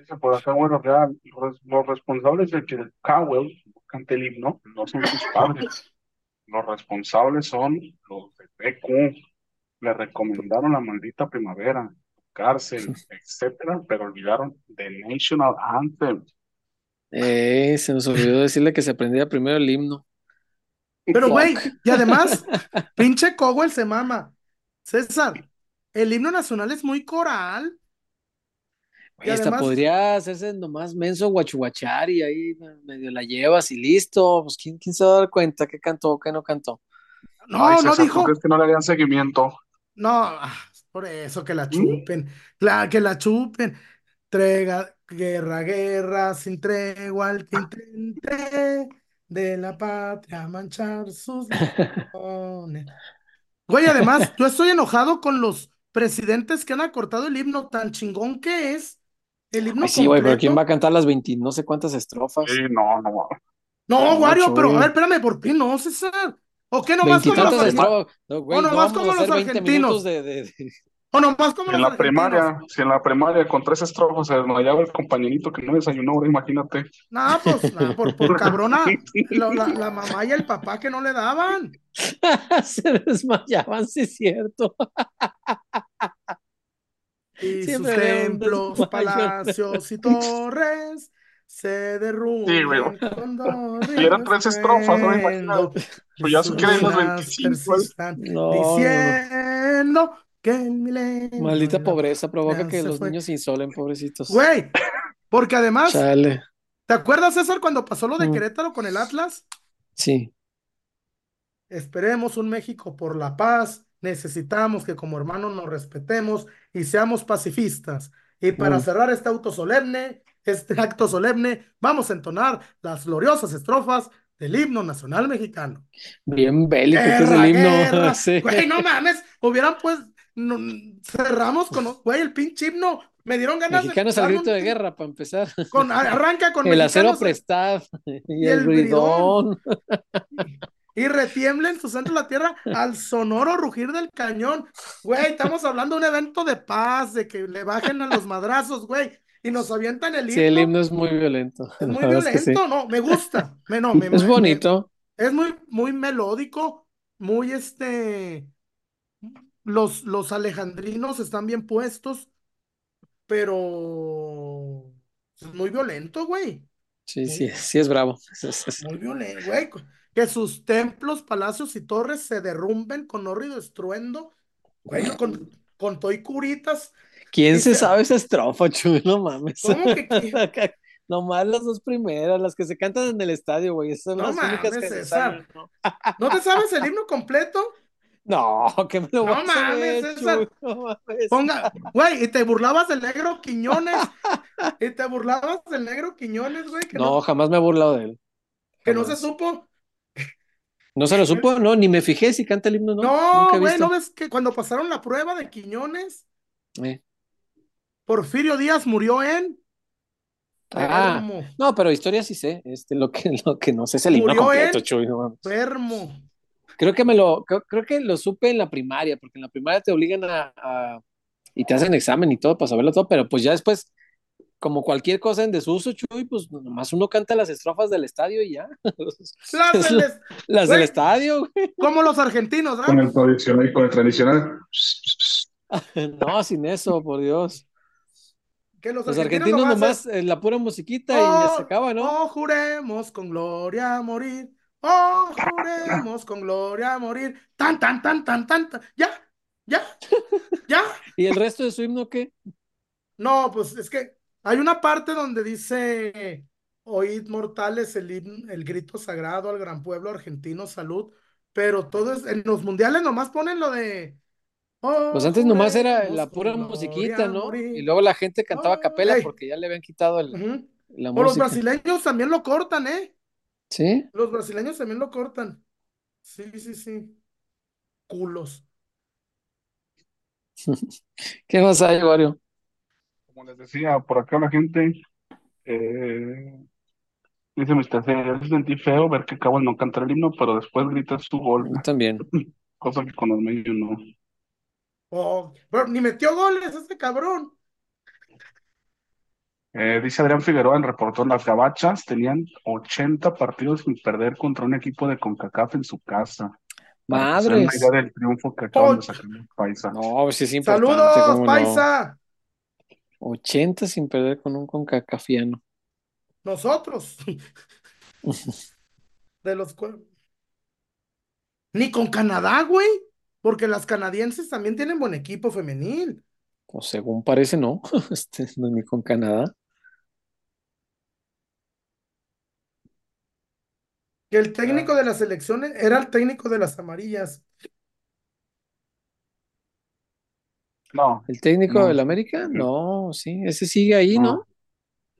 Dice por acá, bueno, real, los, los responsables de que el Cowell cante el himno no son sus padres. Los responsables son los de BQ. Le recomendaron la maldita primavera, cárcel, etcétera, pero olvidaron The National Anthem. Eh, se nos olvidó decirle que se aprendiera primero el himno. Pero, güey, y además, pinche Cowell se mama. César, el himno nacional es muy coral. Y hasta además- podría hacerse nomás menso guachuguachar y ahí medio la llevas y listo. Pues ¿quién, quién se va a dar cuenta qué cantó, qué no cantó? No, Ay, no César, dijo. ¿tú crees que no le harían seguimiento? No, ah, por eso que la chupen. Claro, que la chupen. Trega, guerra, guerra, sin tregua al que intente de la patria manchar sus leones. Güey, además, yo estoy enojado con los presidentes que han acortado el himno tan chingón que es. El himno Ay, sí, güey, pero. ¿quién va a cantar las 20 no sé cuántas estrofas? Sí, no, no. No, Wario, pero a ver, espérame, ¿por qué no, César? ¿O qué nomás como los, Veintitantas argen- estrofas. No, güey, o no nomás como los hacer 20 argentinos. minutos de, de- de- o nomás como en los la argentinos? primaria, si en la primaria con tres estrofas se desmayaba el compañerito que no desayunó, ahora imagínate. No, pues, por, por cabrona, la, la- la mamá y el papá que no le daban. Se desmayaban, sí es cierto. Y Siempre sus templos, palacios y torres se derrumban Sí, güey. con dos Y eran tres estrofas, ¿no? Imagínate. Pues ya se quieren los ruinas 25. persistan, No, no, no. diciendo que el milenio Maldita pobreza provoca que los fue. niños se insolen, pobrecitos. Güey, porque además, Chale. ¿te acuerdas, César, cuando pasó lo de Mm. Querétaro con el Atlas? Sí. Esperemos un México por la paz. Necesitamos que como hermanos nos respetemos y seamos pacifistas. Y para Mm. cerrar este auto solemne, este acto solemne, vamos a entonar las gloriosas estrofas del himno nacional mexicano. Bien bélico que es Guerra, el himno. guerra. Sí. Güey, no mames, hubieran pues, no- cerramos con, güey, el pinche himno. Me dieron ganas Mexicanos de al grito un de guerra, para empezar. Con, arranca con El acero mexicanos prestad y, y el el bridón. Y retiembla en su centro la tierra al sonoro rugir del cañón. Güey, estamos hablando de un evento de paz, de que le bajen a los madrazos, güey, y nos avientan el himno. Sí, el himno es muy violento. Es muy verdad es que sí. violento, no, me gusta. Me, no, me- Es bonito. me- es muy, muy melódico, muy este. Los, los alejandrinos están bien puestos, pero es muy violento, güey. Sí, sí, sí es bravo. Muy violento, güey. Que sus templos, palacios y torres se derrumben con horrido estruendo, güey, con, con toy curitas. ¿Quién se sabe esa estrofa, Chuy? No mames. ¿Cómo que quién? Nomás las dos primeras, las que se cantan en el estadio, güey. Esas son No las únicas mames, que se César. saben, ¿no? ¿No te sabes el himno completo? No, que me lo No vas a mames, ver, César. No mames. Ponga, güey, y te burlabas del negro Quiñones. Y te burlabas del negro Quiñones, güey, que No, no, jamás me he burlado de él. que no se supo. ¿No se lo supo? No, ni me fijé si canta el himno, no. No, güey. ¿no ves que cuando pasaron la prueba de Quiñones, Eh. Porfirio Díaz murió en Ah, no, pero historia sí sé. Este, lo que, lo que no sé es el himno completo. Chuy, no enfermo. Creo que me lo, creo, creo que lo supe en la primaria, porque en la primaria te obligan a, a- y te hacen examen y todo para saberlo todo, pero pues ya después, como cualquier cosa en desuso, Chuy, pues nomás uno canta las estrofas del estadio y ya. Las Es del lo- es- Las del Güey. estadio, güey. como los argentinos, Con ¿verdad? el tradicional, con el tradicional. No, sin eso, por Dios. Que los Los argentinos argentinos nomás eh, la pura musiquita y Oh, ya se acaba, ¿no? Oh, juremos con gloria morir. Oh, juremos con gloria morir. Tan, tan, tan, tan, tan, tan. Ya, ya, ya. ¿Y el resto de su himno qué? No, pues es que hay una parte donde dice, oíd mortales el, el grito sagrado al gran pueblo argentino, salud. Pero todo es, en los mundiales nomás ponen lo de... oh, Pues antes nomás era la pura musiquita, ¿no? Y luego la gente cantaba a capela porque ya le habían quitado el- la O los música. brasileños también lo cortan, ¿eh? ¿Sí? Los brasileños también lo cortan. Sí, sí, sí. Culos. ¿Qué más hay, Wario? Como les decía, por acá la gente eh, dice Mr. C, yo sentí feo ver que Cabo no cantar el himno, pero después grita su gol, también. cosa que con los medios no. Oh, pero ni metió goles ese cabrón. Eh, dice Adrián Figueroa en reportó las Gabachas tenían 80 partidos sin perder contra un equipo de CONCACAF en su casa. Para que se den una Madres. idea del triunfo que acaban de sacar los paisas. No, pues sí es importante, Saludos, no. Paisa. 80 sin perder con un concacafiano. Nosotros. De los Ni con Canadá, güey. Porque las canadienses también tienen buen equipo femenil. Pues según parece, no. Este, no, ni con Canadá. Que el técnico de las selecciones era el técnico de las amarillas. No, ¿El técnico No, del. América? No, sí, ese sigue ahí, ¿no? no.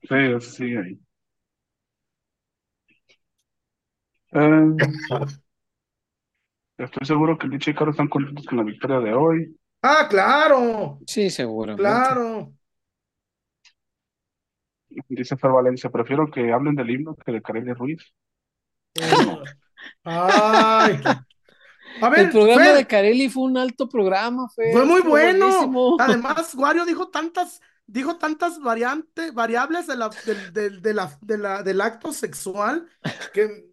Sí, sí, ahí. Eh, estoy seguro que Licha y Caro están contentos con la victoria de hoy. Ah, claro. Sí, seguramente. Claro. Dice Fer Valencia, prefiero que hablen del himno que de Kareli Ruiz. Ay. A ver, El programa Fer, de Carelli fue un alto programa, Fer, Fue muy bueno. buenísimo. Además, Wario dijo tantas, dijo tantas variantes, variables de la, del, del- de la, de la- del acto sexual que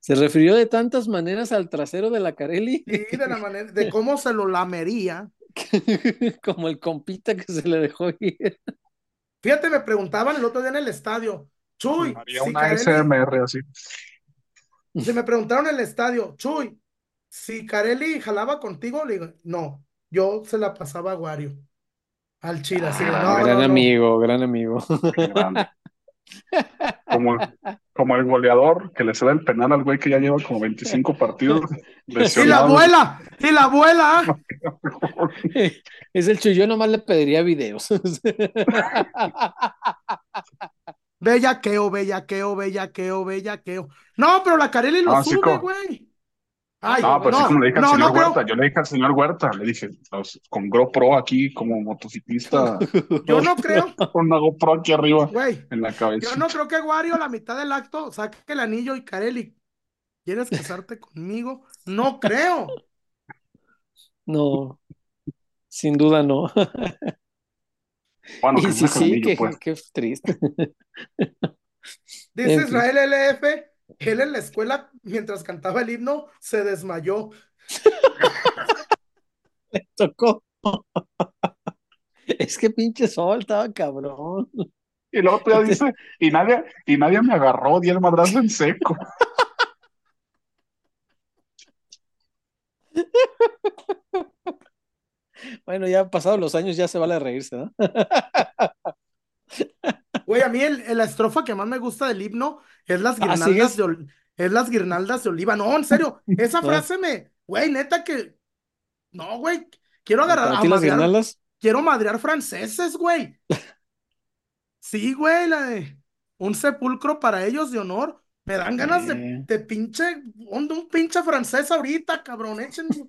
Se refirió de tantas maneras al trasero de la Carelli, sí, de la manera, de cómo se lo lamería. como el compita que se le dejó ir. Fíjate, me preguntaban el otro día en el estadio, Chuy, Haría si una Carelli, SMR así. se me preguntaron en el estadio, Chuy, si Carelli jalaba contigo, le digo, no, yo se la pasaba a Wario, al Chira, así de, Ah, no, gran no, no. amigo, gran amigo. Como, como el goleador que le cede el penal al güey que ya lleva como 25 partidos Y la lesionado. abuela, y la abuela. Es el Chuy, yo nomás le pediría videos. Bellaqueo, bellaqueo, bellaqueo, bellaqueo. No, pero la Carelli lo Ah, sube, güey. Ay, No, pues sí, no, como le dije al no, señor no creo. Huerta, yo le dije al señor Huerta, le dije, los- con GoPro aquí como motociclista, Yo no creo, con una GoPro aquí arriba en la cabeza. Yo no creo que Wario a la mitad del acto saque el anillo y Carelli. ¿Quieres casarte conmigo? No creo. No, sin duda no. Bueno, Y que sí, sí, anillo, qué, pues. qué triste. Dice. Israel LF él en la escuela, mientras cantaba el himno, se desmayó. Tocó. Es que pinche sol estaba cabrón. Y luego todavía dice, y nadie, y nadie me agarró, di el madrazo en seco. Bueno, ya pasados los años ya se vale reírse, ¿no? Güey, a mí el, el- la estrofa que más me gusta del himno es las Ah, guirnaldas de es las guirnaldas de oliva. No, en serio, esa frase me, güey, neta que, no, güey, quiero agarrar, ¿Para a ti las madrear, guirnaldas? quiero madrear franceses, güey. Sí, güey, la de un sepulcro para ellos de honor. Me dan ganas de, Eh. de pinche, un, un pinche francés ahorita, cabrón. Échenme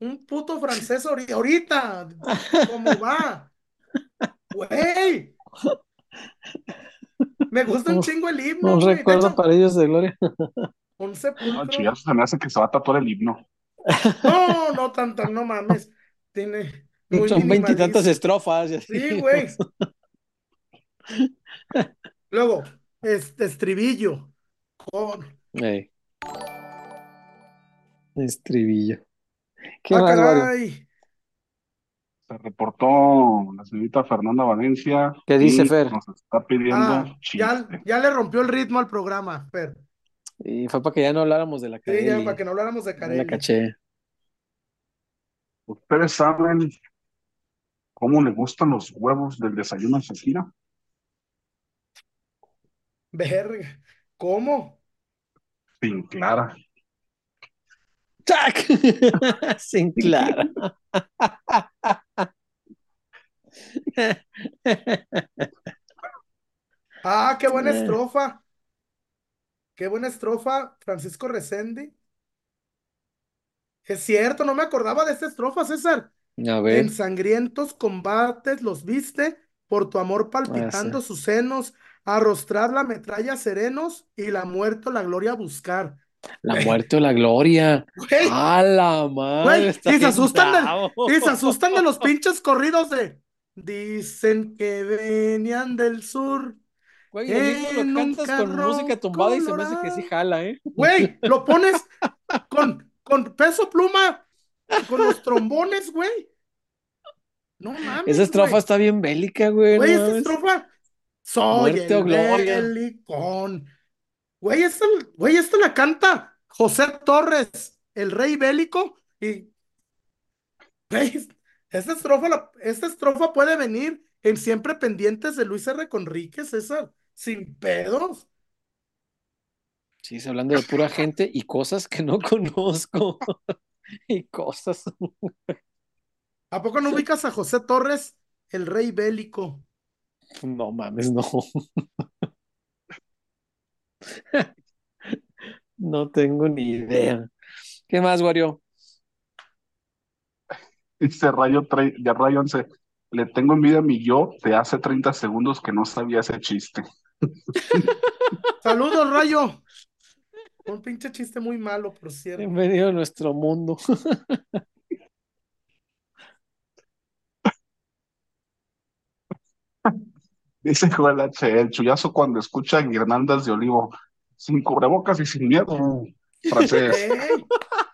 un puto francés ahorita, ahorita. ¿Cómo va? Güey. Me gusta un chingo el himno, Un güey. Recuerdo hecho, para ellos de gloria. un No, sepulcro. chuyazo se me hace que se va a tatuar el himno. No, no tanto, no mames. Tiene muy Son veintitantas estrofas. Sí, güey. Luego, este estribillo. Con... Estribillo. ¿Qué Ah, caray. Se reportó la señorita Fernanda Valencia ¿Qué dice y Fer? nos está pidiendo Ah, ya, ya le rompió el ritmo al programa, Fer. Y fue para que ya no habláramos de la Sí, ya, Carelli. para que no habláramos de No la Carelli. caché. ¿Ustedes saben cómo le gustan los huevos del desayuno a Shakira? Verga. ¿Cómo? Sin clara. ¡Tac! Sin clara. Ah, qué buena Eh. estrofa. Qué buena estrofa, Francisco Resendi. Es cierto, no me acordaba de esta estrofa, César. A En ver. sangrientos combates los viste, por tu amor palpitando sus senos, arrostrar la metralla serenos y la muerte o la gloria buscar. La muerte o la gloria. Güey, ¡A la madre! güey, Está y se asustan bravo. y se asustan de los pinches corridos de Dicen que venían del sur. Güey, lo cantas con música tumbada y se me hace que sí jala, ¿eh? Güey, lo pones con, con peso pluma, con los trombones, güey. No mames, Esa estrofa güey. está bien bélica, güey. Güey, no mames. estrofa. Soy Muerte el belicón. Güey, esta, güey, esta la canta José Torres, el rey bélico. Y, güey, esta estrofa, la- esta estrofa puede venir en Siempre Pendientes de Luis R. Conríquez, César, sin pedos. Sí, se hablando de pura gente y cosas que no conozco. Y cosas. ¿A poco no ubicas a José Torres, el rey bélico? No mames, no. No tengo ni idea. ¿Qué más, Wario? Dice Rayo, ya Rayo 11. Le tengo envidia a mi yo de hace 30 segundos que no sabía ese chiste. Saludos, Rayo. Un pinche chiste muy malo, por cierto. Bienvenido a nuestro mundo. Dice Joel H. El chullazo cuando escucha guirnaldas de olivo. Sin cubrebocas y sin miedo. Francés. Ey,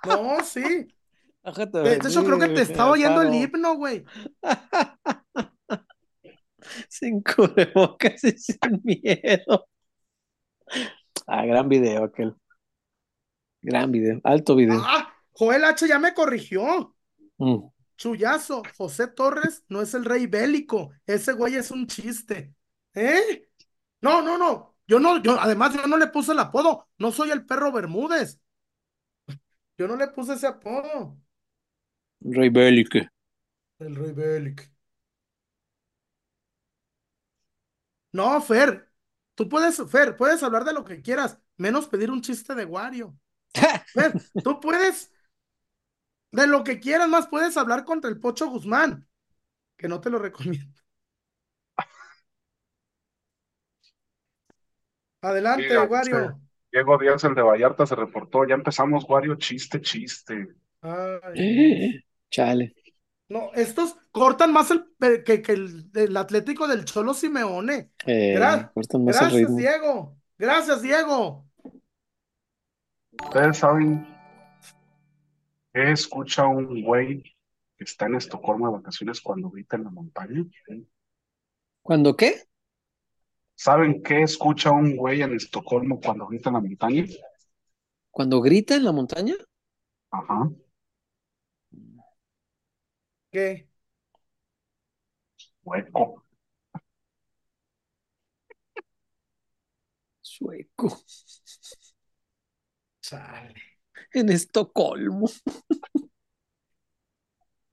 no, sí. De hecho, creo que te estaba oyendo el himno, güey. Sin cubrebocas y sin miedo. Ah, gran video aquel. Gran video, alto video. Ah, Joel H. ya me corrigió. Mm. Chullazo, José Torres no es el rey bélico. Ese güey es un chiste. ¿Eh? No, no, no. Yo no, yo, además, yo no le puse el apodo. No soy el perro Bermúdez. Yo no le puse ese apodo. Rey Bélico. El rey bélico. No, Fer. Tú puedes, Fer, puedes hablar de lo que quieras, menos pedir un chiste de Wario. Fer, tú puedes, de lo que quieras, más puedes hablar contra el Pocho Guzmán, que no te lo recomiendo. Adelante, Wario. Diego Díaz, el de Vallarta, se reportó. Ya empezamos, Wario. Chiste, chiste. Ay, Chale. no, estos cortan más el, que, que el, el Atlético del Cholo Simeone. Eh, Gra- cortan más el Gracias, ritmo. Diego. Gracias, Diego. ¿Ustedes saben qué escucha un güey que está en Estocolmo de vacaciones cuando grita en la montaña? ¿Cuándo qué? ¿Saben qué escucha un güey en Estocolmo cuando grita en la montaña? ¿Cuando grita en la montaña? Ajá. ¿Qué? Hueco. Sueco. Chale. En Estocolmo.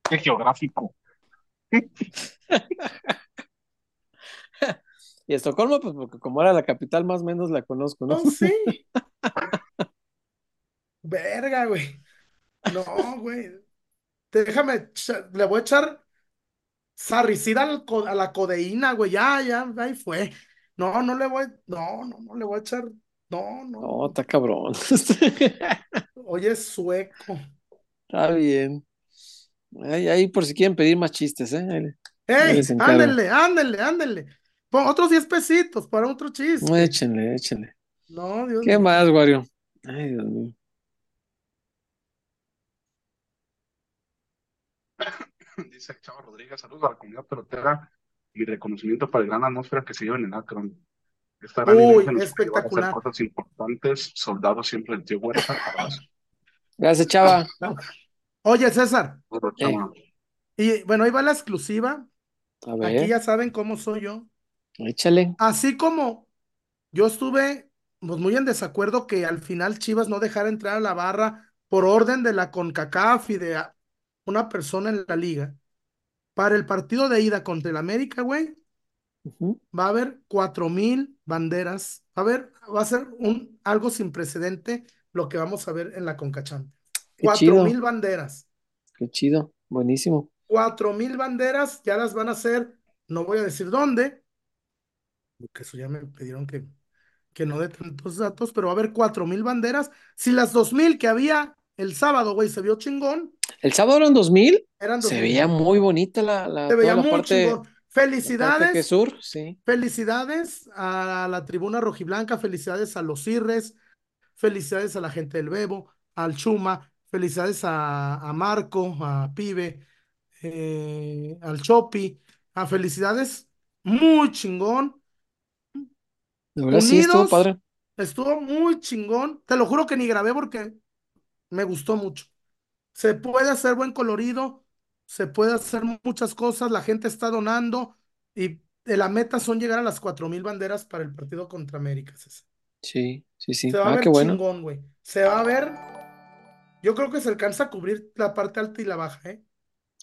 Qué geográfico. Y Estocolmo, pues porque como era la capital, más o menos la conozco, ¿no? Oh, sí. Verga, güey. No, güey. Déjame, le voy a echar sarricida a la codeína, güey. Ya, ya, ahí fue. No, no le voy, no, no, no le voy a echar. No, no. No, está cabrón. Oye, es sueco. Está bien. Ahí, ahí por si quieren pedir más chistes, ¿eh? Ahí ¡Ey! ándenle, ándenle. Pon otros 10 pesitos para otro chiste. Échenle, échenle. No, Dios ¿Qué mío. más, Wario? Ay, Dios mío. Dice Chava Rodríguez, saludos a la comunidad pelotera y reconocimiento para el gran atmósfera que se lleva en el Akron. Esta gran Uy, a hacer espectacular. cosas importantes. Soldado siempre el tío Huerta. Abrazo. Gracias, Chava. Oye, César, Eh. Y bueno, ahí va la exclusiva. A Aquí ya saben cómo soy yo. échale. Así como yo estuve pues, muy en desacuerdo que al final Chivas no dejara entrar a la barra por orden de la CONCACAF y de una persona en la liga. Para el partido de ida contra el América, güey, va a haber cuatro mil banderas. Va a haber, va a ser un algo sin precedente lo que vamos a ver en la CONCACHAMP. Qué Cuatro mil banderas. qué chido. Buenísimo. Cuatro mil banderas ya las van a hacer, no voy a decir dónde, porque eso ya me pidieron que, que no dé tantos datos, pero va a haber cuatro mil banderas. Si las dos mil que había el sábado, güey, se vio chingón, El sábado eran 2000. eran Se veía muy bonita la, la, Se veía la parte, chingón. parte que Felicidades, sur, sí. felicidades a la tribuna rojiblanca, felicidades a los Irres, felicidades a la gente del Bebo, al Chuma, felicidades a, a Marco, a Pibe, eh, al Chopi, a felicidades, muy chingón. De verdad sí estuvo Unidos, padre. estuvo muy chingón. Te lo juro que ni grabé porque me gustó mucho. Se puede hacer buen colorido, se puede hacer muchas cosas, la gente está donando y de la meta son llegar a las cuatro mil banderas para el partido contra América. César. Sí, sí, sí. Se va a Ah, ver qué bueno. chingón, güey. Se va a ver. Yo creo que se alcanza a cubrir la parte alta y la baja, ¿eh?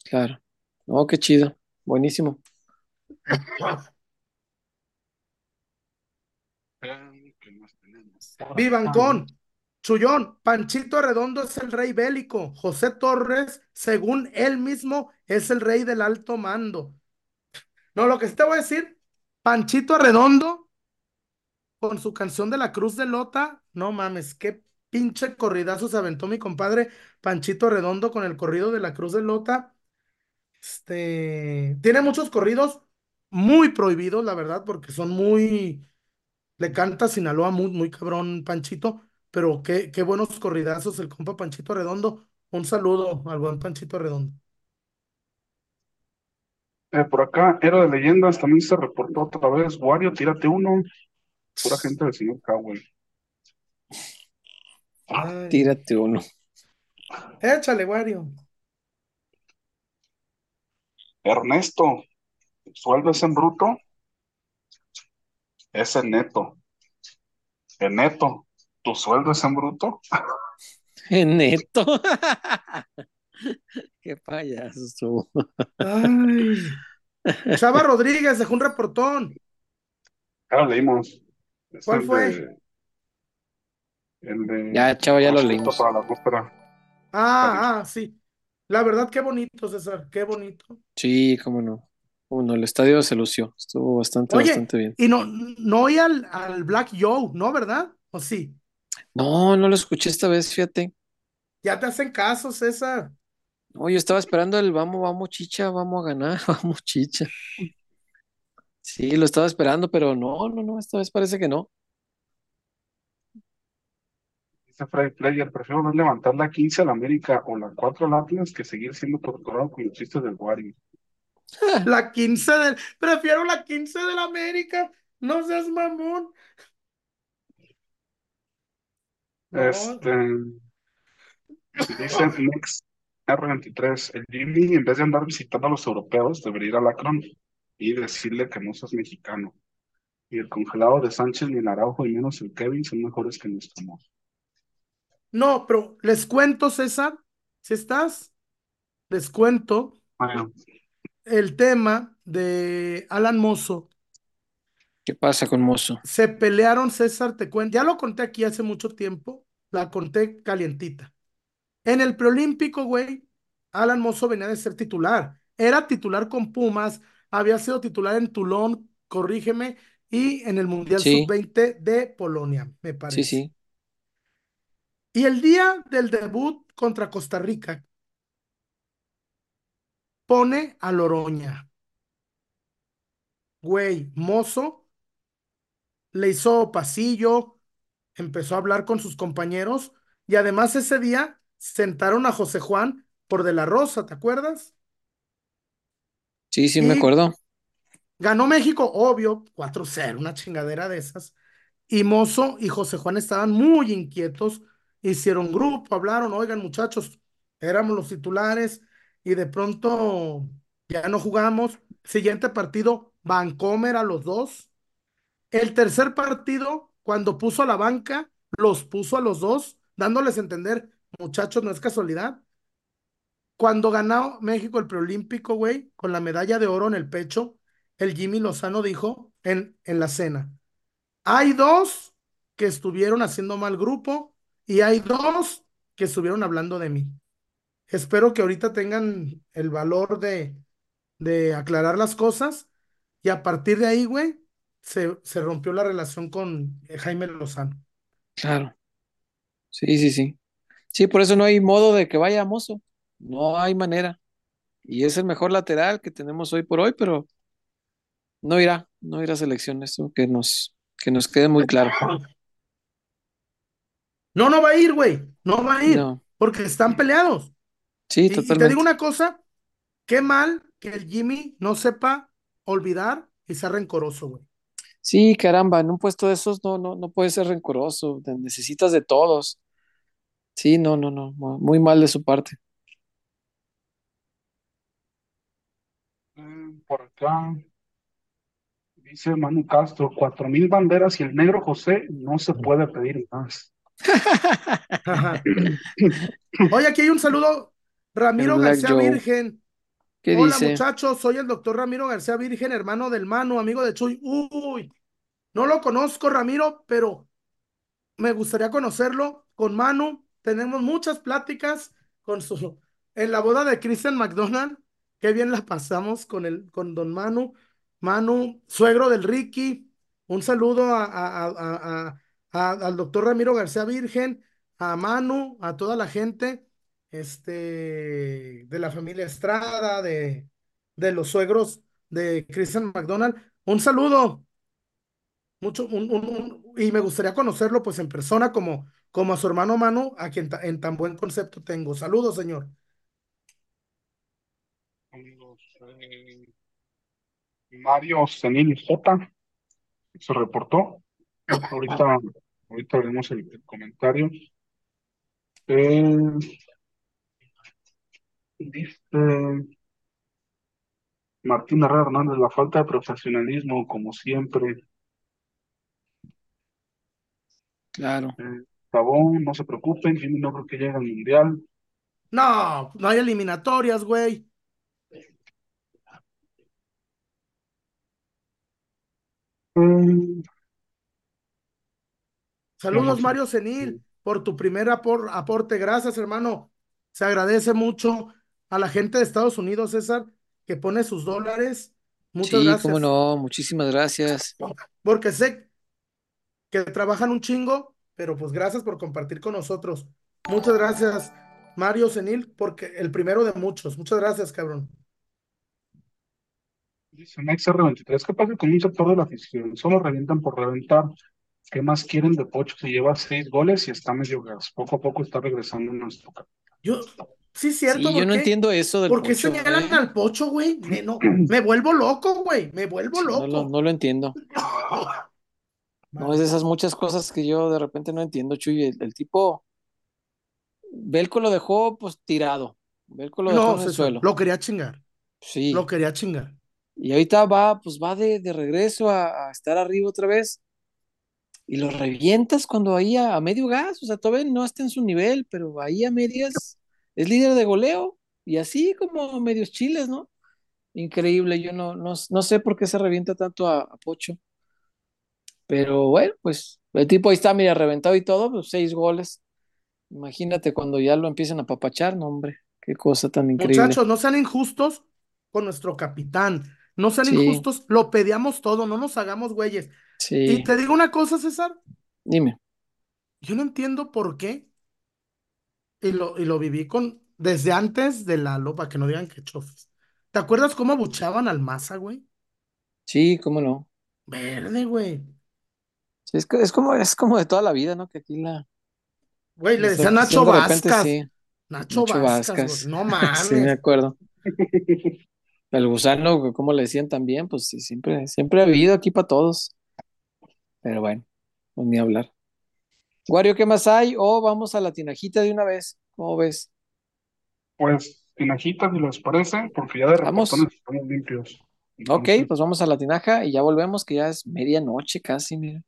Claro. Oh, qué chido. Buenísimo. ¿Qué más tenemos? Vivan con Chullón, Panchito Redondo es el rey bélico. José Torres, según él mismo, es el rey del alto mando. No, lo que te voy a decir, Panchito Redondo, con su canción de la Cruz de Lota, no mames, qué pinche corridazo se aventó mi compadre Panchito Redondo con el corrido de la Cruz de Lota. Este, tiene muchos corridos muy prohibidos, la verdad, porque son muy, le canta Sinaloa muy, muy cabrón Panchito, pero qué, qué buenos corridazos el compa Panchito Redondo. Un saludo al buen Panchito Redondo. Eh, por acá, Era de Leyendas también se reportó otra vez. Wario, tírate uno. Pura gente del señor Cowell. Ay, Tírate uno. échale, Wario. Ernesto, ¿sueldo es en bruto? Es en neto. En neto, ¿tu sueldo es en bruto? Neto. Qué payaso estuvo. Ay. Chava Rodríguez dejó un reportón. Ya lo leímos. Es ¿Cuál el fue? de- el de Ya, chavo, ya lo leímos. para la atmósfera. Ah, ah, sí. La verdad, qué bonito, César, qué bonito. Sí, cómo no. Cómo no, el estadio se lució. Estuvo bastante, Oye, bastante bien. y no, no oí al, al Black Joe, ¿no? ¿Verdad? ¿O sí? No, no lo escuché esta vez, fíjate. Ya te hacen caso, César. No, yo estaba esperando el vamos, vamos, chicha, vamos a ganar, vamos, chicha. Sí, lo estaba esperando, pero no, no, no, esta vez parece que no. Dice Freddy Player, prefiero ver levantar la 15 al América o la 4 al Atlas que seguir siendo torturado con los chistes del Wario. La 15 del. Prefiero la 15 del América. No seas mamón. No, Este, dice Nex R23, el Jimmy en vez de andar visitando a los europeos debería ir al Akron y decirle que no sos mexicano. Y el congelado de Sánchez ni el Araujo y menos el Kevin son mejores que nuestro mozo. No, pero les cuento, César, si estás, les cuento Bueno, el tema de Alan Mozo. ¿Qué pasa con Mozo? Se pelearon, César, te cuento, ya lo conté aquí hace mucho tiempo, la conté calientita. En el preolímpico, güey, Alan Mozo venía de ser titular. Era titular con Pumas, había sido titular en Toulon, corrígeme, y en el Mundial Sí. Sub-20 de Polonia, me parece. Sí, sí. Y el día del debut contra Costa Rica, pone a Loroña. Güey, Mozo le hizo pasillo, empezó a hablar con sus compañeros y además ese día sentaron a José Juan por de la Rosa, ¿te acuerdas? Sí, sí, me acuerdo. Ganó México, obvio, 4-0, una chingadera de esas. Y Mozo y José Juan estaban muy inquietos, hicieron grupo, hablaron, oigan muchachos, éramos los titulares y de pronto ya no jugamos. Siguiente partido, Vancomer a los dos. El tercer partido, cuando puso a la banca, los puso a los dos, dándoles a entender, muchachos, no es casualidad. Cuando ganó México el preolímpico, güey, con la medalla de oro en el pecho, el Jimmy Lozano dijo en, en la cena, hay dos que estuvieron haciendo mal grupo y hay dos que estuvieron hablando de mí. Espero que ahorita tengan el valor de, de aclarar las cosas y a partir de ahí, güey, se, se rompió la relación con Jaime Lozano. Claro. Sí, sí, sí. Sí, por eso no hay modo de que vaya Mozo. No hay manera. Y es el mejor lateral que tenemos hoy por hoy, pero no irá, no irá a selección. Eso que nos, que nos quede muy claro. No, no va a ir, güey, no va a ir, No. porque están peleados. Sí, Y, y te totalmente. digo una cosa, qué mal que el Jimmy no sepa olvidar y sea rencoroso, güey. Sí, caramba, en un puesto de esos no, no, no puedes ser rencoroso. te Necesitas de todos. Sí, no, no, no. mu- Muy mal de su parte. eh, por acá dice Manu Castro, cuatro mil banderas y el negro José no se puede pedir más. Oye, aquí hay un saludo, Ramiro Black García Joe. Virgen. ¿Qué Hola dice? muchachos, soy el doctor Ramiro García Virgen, hermano del Manu, amigo de Chuy. Uy, no lo conozco, Ramiro, pero me gustaría conocerlo con Manu. Tenemos muchas pláticas con su en la boda de Christian McDonald. Qué bien la pasamos con el con Don Manu. Manu, suegro del Ricky. Un saludo a, a- a- a- a- al doctor Ramiro García Virgen, a Manu, a toda la gente este, de la familia Estrada, de, de los suegros de Christian McDonald. Un saludo. Mucho, un- un- y me gustaría conocerlo pues en persona como, como a su hermano Manu, a quien en tan buen concepto tengo. Saludos, señor. Eh, Mario Senil J se reportó. Ahorita, ahorita vemos el, el comentario. Eh, dice Martín Herrera Hernández, la falta de profesionalismo, como siempre. Claro. Eh, Tabón, no se preocupen, Jimmy no creo que llegue al mundial. No, no hay eliminatorias, güey. Saludos, sé. Mario Senil, por tu primer apor- aporte. Gracias, hermano. Se agradece mucho a la gente de Estados Unidos, César, que pone sus dólares. Muchas Sí, gracias. cómo no. Muchísimas gracias. Porque sé que trabajan un chingo, pero pues gracias por compartir con nosotros. Muchas gracias, Mario Senil, porque el primero de muchos. Muchas gracias, cabrón. Dice Max R23, ¿qué pasa con un sector de la afición? Solo revientan por reventar. ¿Qué más quieren de Pocho? Se lleva seis goles y está medio gas. Poco a poco está regresando en nuestro campo. Yo, sí, es Sí, cierto, yo ¿por no qué? entiendo eso del ¿Por qué Pocho, señalan ¿eh? al Pocho, güey? Me, no, me vuelvo loco, güey. Me vuelvo Sí, no lo, loco. no lo entiendo. No, es de esas muchas cosas que yo de repente no entiendo, Chuy. El, el tipo, Belco lo dejó pues tirado. Belco lo dejó No, en el suelo. lo quería chingar. Sí, Lo quería chingar. Y ahorita va, pues va de, de regreso a, a estar arriba otra vez y lo revientas cuando ahí a, a medio gas, o sea, todavía no está en su nivel, pero ahí a medias es líder de goleo y así como medios chiles, ¿no? Increíble, yo no, no, no sé por qué se revienta tanto a, a Pocho, pero bueno, pues el tipo ahí está, mira, reventado y todo, pues seis goles. Imagínate cuando ya lo empiezan a papachar, no, hombre, qué cosa tan increíble. Muchachos, no sean injustos con nuestro capitán. No sean Sí. injustos, lo pedíamos todo, no nos hagamos güeyes. Y Sí, te digo una cosa, César, dime. yo no entiendo por qué, y lo, y lo viví con desde antes de Lalo, para que no digan que chofes. ¿Te acuerdas cómo abuchaban al Maza, güey? Sí, cómo no. Verde, güey. Sí, es, es como, es como de toda la vida, ¿no? Que aquí la, Güey, le la decían Nacho de repente Vázquez. sí. Nacho Nacho güey. No Sí, me mames. acuerdo. El gusano, como le decían también, pues sí, siempre, siempre ha habido aquí para todos. Pero bueno, pues ni hablar. Wario, ¿qué más hay? O vamos a la tinajita de una vez. ¿Cómo ves? Pues, tinajitas, si les parece, porque ya de Vamos. estamos limpios. Ok, Entonces, pues vamos a la tinaja y ya volvemos, que ya es medianoche casi, mira.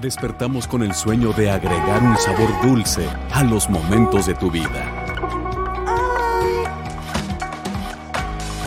Despertamos con el sueño de agregar un sabor dulce a los momentos de tu vida.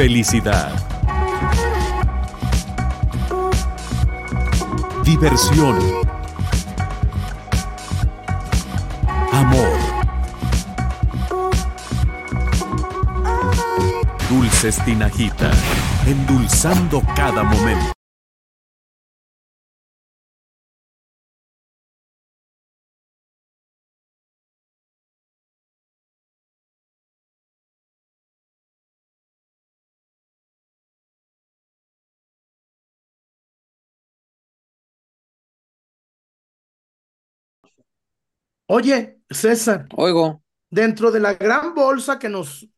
Felicidad. Diversión. Amor. Dulces Tinajita, endulzando cada momento. Oye, César, Oigo, dentro de la gran bolsa que nos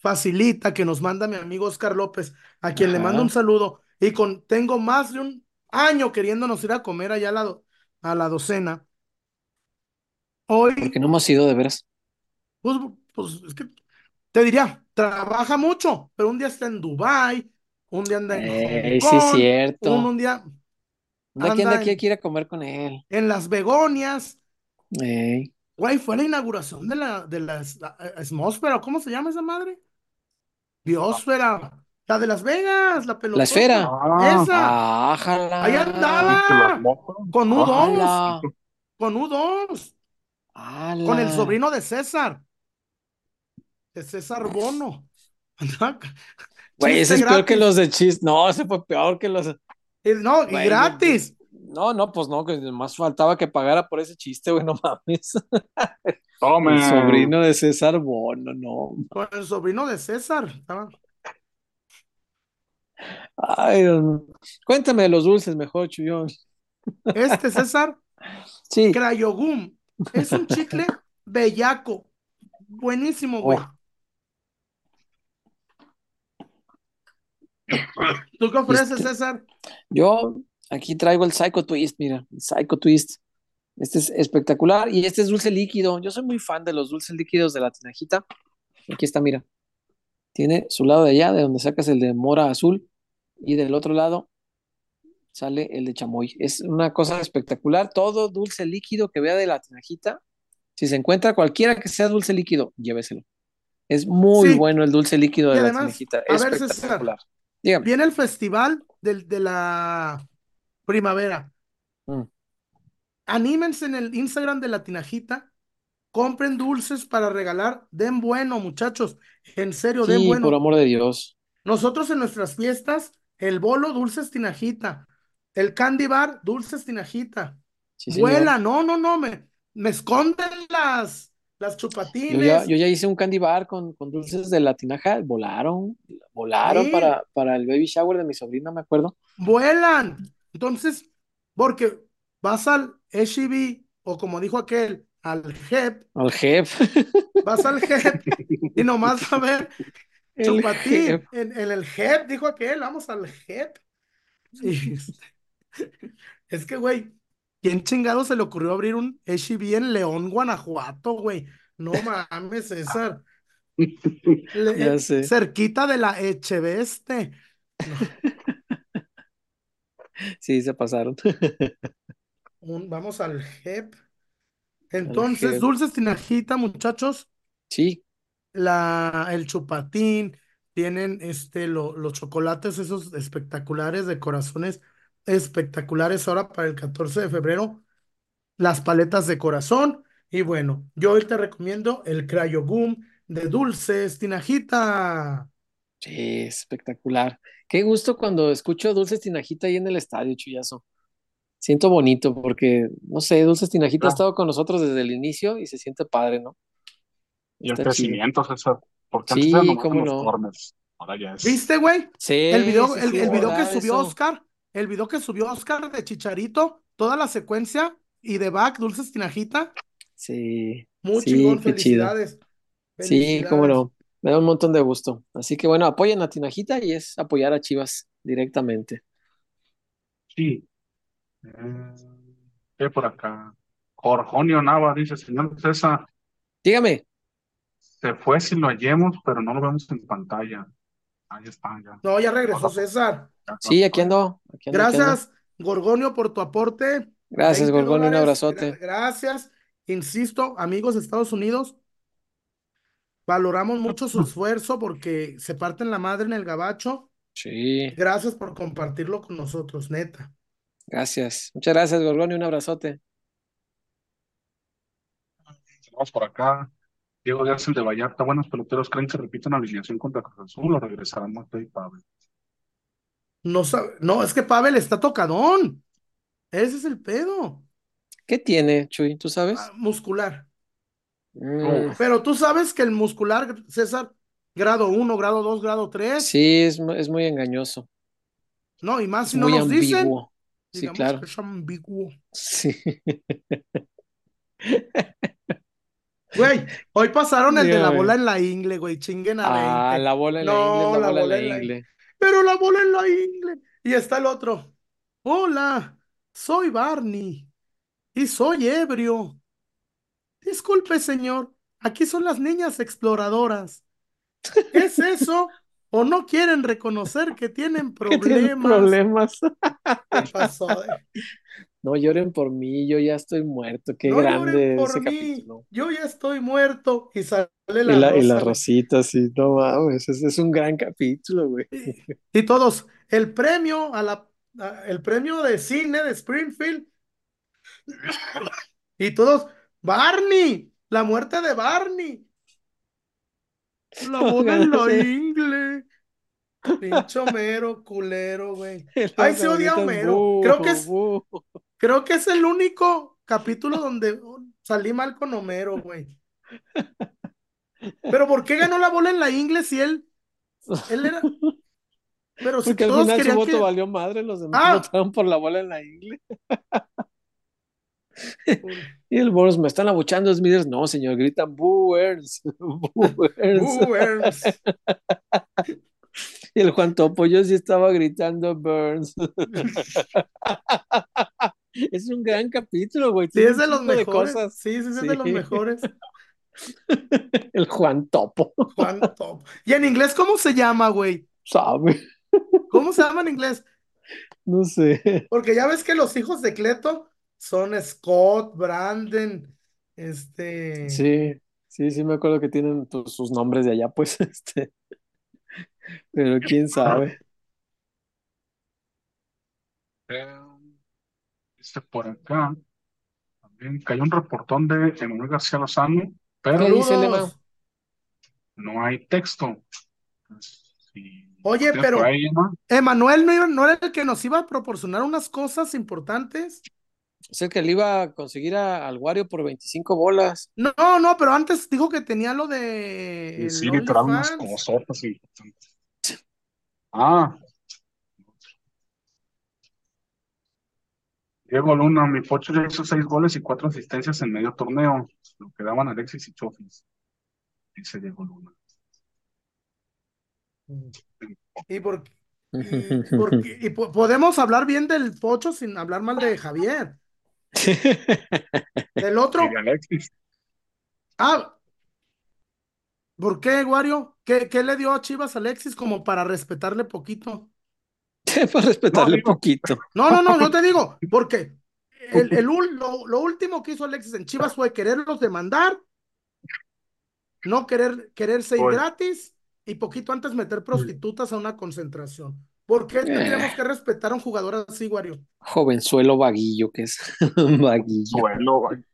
facilita, que nos manda mi amigo Oscar López, a quien le mando un saludo, y con tengo más de un año queriéndonos ir a comer allá a la, do- a la docena. Hoy, porque no hemos ido de veras. pues, pues es que te diría, trabaja mucho, pero un día está en Dubái, un día anda en Ey, Hong sí Kong, cierto. un, un día ¿De quién de anda aquí comer con él? en las Begonias. Ey, Güey, fue la inauguración de la, de la es- la- eh, Esmósfera, ¿cómo se llama esa madre? Biosfera, la de Las Vegas, la La pelotota, esfera. Ah, esa, ahí Ájala. ¿viste las andaba, con Ah, U2, Ala. con U2, con el sobrino de César, de César Bono. Güey, ese es peor que los de chis. No, ese fue peor que los. No, y gratis. No, no, pues no, que más faltaba que pagara por ese chiste, güey, no mames. Tome. El sobrino de César Bono, no. Con el sobrino de César. Ay, Dios mío. Cuéntame de los dulces mejor, Chuyón. Este César, Sí. Crayogum, es un chicle bellaco. Buenísimo, güey. Oh. ¿Tú qué ofreces, Este- César? Yo aquí traigo el Psycho Twist, mira, el Psycho Twist. Este es espectacular y este es dulce líquido. Yo soy muy fan de los dulces líquidos de la tinajita. Aquí está, mira. Tiene su lado de allá, de donde sacas el de mora azul, y del otro lado sale el de chamoy. Es una cosa espectacular. Todo dulce líquido que vea de la tinajita, si se encuentra cualquiera que sea dulce líquido, lléveselo. Es muy Sí. bueno el dulce líquido de la tinajita. a ver, César, Espectacular. Dígame. Viene el festival del- de, la primavera. Mm. Anímense en el Instagram de la Tinajita. Compren dulces para regalar. Den bueno, muchachos. En serio, den bueno. por amor de Dios. Nosotros en nuestras fiestas, el bolo, dulces Tinajita. El candy bar, dulces Tinajita. Sí. Vuela, no, no, no, me, me esconden las, las Yo chupatines. ya, yo ya hice un candy bar con, con dulces de la tinaja, volaron, volaron Sí. para, para el baby shower de mi sobrina, me acuerdo. vuelan. Entonces, porque vas al HEB o como dijo aquel, al JEP, Al jefe. vas al JEP y nomás a ver chupatín. jep. En, en el JEP, dijo aquel, vamos al JEP. Y este, es que, güey, ¿quién chingado se le ocurrió abrir un HEB en León, Guanajuato, güey? No mames, César. Le- Ya sé. cerquita de la Echeveste. Sí, se pasaron. Un- vamos al JEP. Entonces, JEP. dulces tinajita, muchachos. Sí, La, el chupatín, tienen este, lo- los chocolates esos espectaculares de corazones espectaculares ahora para el 14 de febrero. Las paletas de corazón. Y bueno, yo hoy te recomiendo el Crayo Boom de dulces tinajita. sí, espectacular. Qué gusto cuando escucho Dulces Tinajita ahí en el estadio, Chuyazo. Siento bonito porque, no sé, Dulces Tinajita ha estado con nosotros desde el inicio y se siente padre, ¿no? Y el Está chido. crecimiento, César. Porque Sí, antes cómo los no. corners. Ahora ya es. ¿Viste, güey? Sí, El video, sí, el, sí, el es video que subió eso. Oscar, el video que subió Oscar de Chicharito, toda la secuencia y de back, dulces tinajita. Sí, Muy sí, chingón, qué chido. felicidades. Sí, cómo Felicidades. no. Me da un montón de gusto. Así que bueno, apoyen a Tinajita y es apoyar a Chivas directamente. Sí. Eh, ¿Qué hay por acá? Jorjonio Nava dice, señor César, Dígame. se fue si lo hallemos, pero no lo vemos en pantalla. Ahí está, ya. No, ya regresó César. Sí, aquí ando. Aquí ando, aquí ando. Gracias, Gorgonio, por tu aporte. Gracias, 20 Gorgonio, un abrazote. Gra- gracias. Insisto, amigos de Estados Unidos, valoramos mucho su esfuerzo porque se parten la madre en el gabacho. Sí, Gracias por compartirlo con nosotros, neta. gracias. Muchas gracias, Gorgonio, un abrazote. Vamos por acá. Diego Díaz, el de Vallarta. Buenos peloteros creen que repitan alineación contra Cruz Azul o regresarán Mateo y Pavel. No, sabe- no, es que Pavel está tocadón. Ese es el pedo. ¿Qué tiene, Chuy? ¿Tú sabes? Ah, muscular. Mm, Pero tú sabes que el muscular, César, grado 1, grado 2, grado 3, sí, es, es muy engañoso. no, y más si no nos dicen, ambiguo. Sí, digamos claro. que es ambiguo. Sí. Güey, hoy pasaron el de la bola en la ingle, güey, chinguen a Ah, 20. la bola en la No, ingle la la bola bola la en la ingle. Pero la bola en la ingle. Y está el otro. Hola, soy Barney y soy ebrio. Disculpe, señor, aquí son las niñas exploradoras. ¿Es eso? ¿O no quieren reconocer que tienen ¿Qué tiene problemas? problemas? ¿Qué pasó? eh? No lloren por mí, yo ya estoy muerto. Qué No grande lloren por ese mí. capítulo. Yo ya estoy muerto. Y sale Y la la, y la rosa, güey. rosita, sí, no mames, es, es un gran capítulo, güey. Y, y todos, el premio a la, a- el premio de cine de Springfield. Y todos, Barney, la muerte de Barney. La boda en la ingle. Pinche Homero, culero, güey. Ay, se odia Homero. Creo que "Bu, es, bu". creo que es el único capítulo donde salí mal con Homero, güey. Pero ¿por qué ganó la bola en la ingle si él, él era... Pero si Porque al todos final su voto que... valió madre, los demás Ah. votaron por la bola en la ingle. Y el Boros me están abuchando, Smithers. No, señor, gritan Boo Earns, Boo Earns". Boo Earns. Y el Juan Topo, yo sí estaba gritando Burns. Es un gran capítulo, güey. Sí, es de los de mejores. cosas. Sí, sí, sí, es de los mejores. El Juan Topo, Juan Top. ¿Y en inglés cómo se llama, güey? ¿sabe? ¿Cómo se llama en inglés? No sé. Porque ya ves que los hijos de Cleto son Scott, Brandon, este. Sí, sí, sí me acuerdo que tienen pues, sus nombres de allá, pues, este. Pero quién sabe. Eh, dice por acá, también cayó un reportón de Emanuel García Lozano, pero ¿Qué dice. Lema? no hay texto. Entonces, si Oye, pero ahí, Emanuel no, iba- no era el que nos iba a proporcionar unas cosas importantes. Es el que le iba a conseguir a- al Wario por 25 bolas. No, no, pero antes dijo que tenía lo de y el sí, literal, unas importantes. Ah, Diego Luna, mi Pocho ya hizo seis goles y cuatro asistencias en medio torneo. Lo que daban Alexis y Chofis, dice Diego Luna. Y, por, y, por- y po- podemos hablar bien del Pocho sin hablar mal de Javier. Del otro, Y Alexis. ah, ¿por qué, Wario? ¿Qué, qué le dio a Chivas Alexis como para respetarle poquito? Para respetarle No, poquito. No, no, no, yo te digo, porque el, el lo, lo último que hizo Alexis en Chivas fue quererlos demandar, no querer, quererse ir Oye. gratis y poquito antes meter prostitutas a una concentración. ¿Por qué Eh. tendríamos que respetar a un jugador así, Wario? Jovenzuelo vaguillo que es. Vaguillo. Suelo, güey.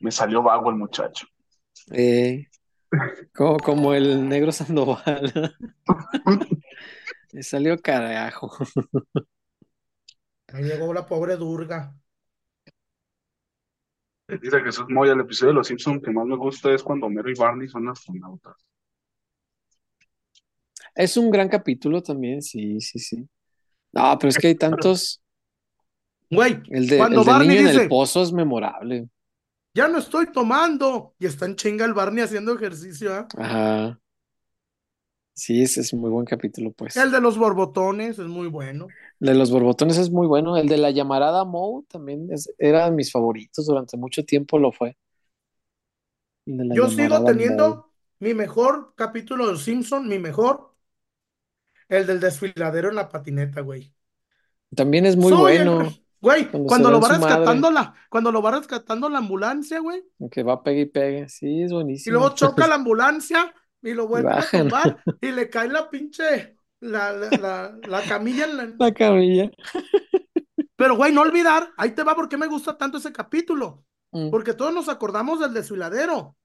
Me salió vago el muchacho. Eh, como, como el negro Sandoval. Le salió carajo. Ahí llegó la pobre Durga. Dice Jesús Moya, el episodio de Los Simpsons que más me gusta es cuando Homero y Barney son astronautas. Es un gran capítulo también, sí, sí, sí. No, pero es que hay tantos. Güey, El de, cuando el Barney niño en el pozo es memorable. ya no estoy tomando, y está en chinga el Barney haciendo ejercicio, ¿ah? Ajá. Sí, ese es muy buen capítulo, pues. El de los borbotones es muy bueno. El de los borbotones es muy bueno. El de la llamarada Moe también es- era de mis favoritos. Durante mucho tiempo lo fue. Yo sigo Moe. teniendo mi mejor capítulo de Simpson, mi mejor, el del desfiladero en la patineta, güey. También es muy Soy el- bueno. Güey, Cuando lo va madre. rescatando la, cuando lo va rescatando la ambulancia, güey, Que va pegue y pegue. Sí, es y buenísimo. luego choca la ambulancia y lo vuelven a tumbar y le cae la pinche, la, la, la, la camilla en la... La camilla. Pero, güey, no olvidar, ahí te va porque me gusta tanto ese capítulo, Mm, porque todos nos acordamos del desfiladero.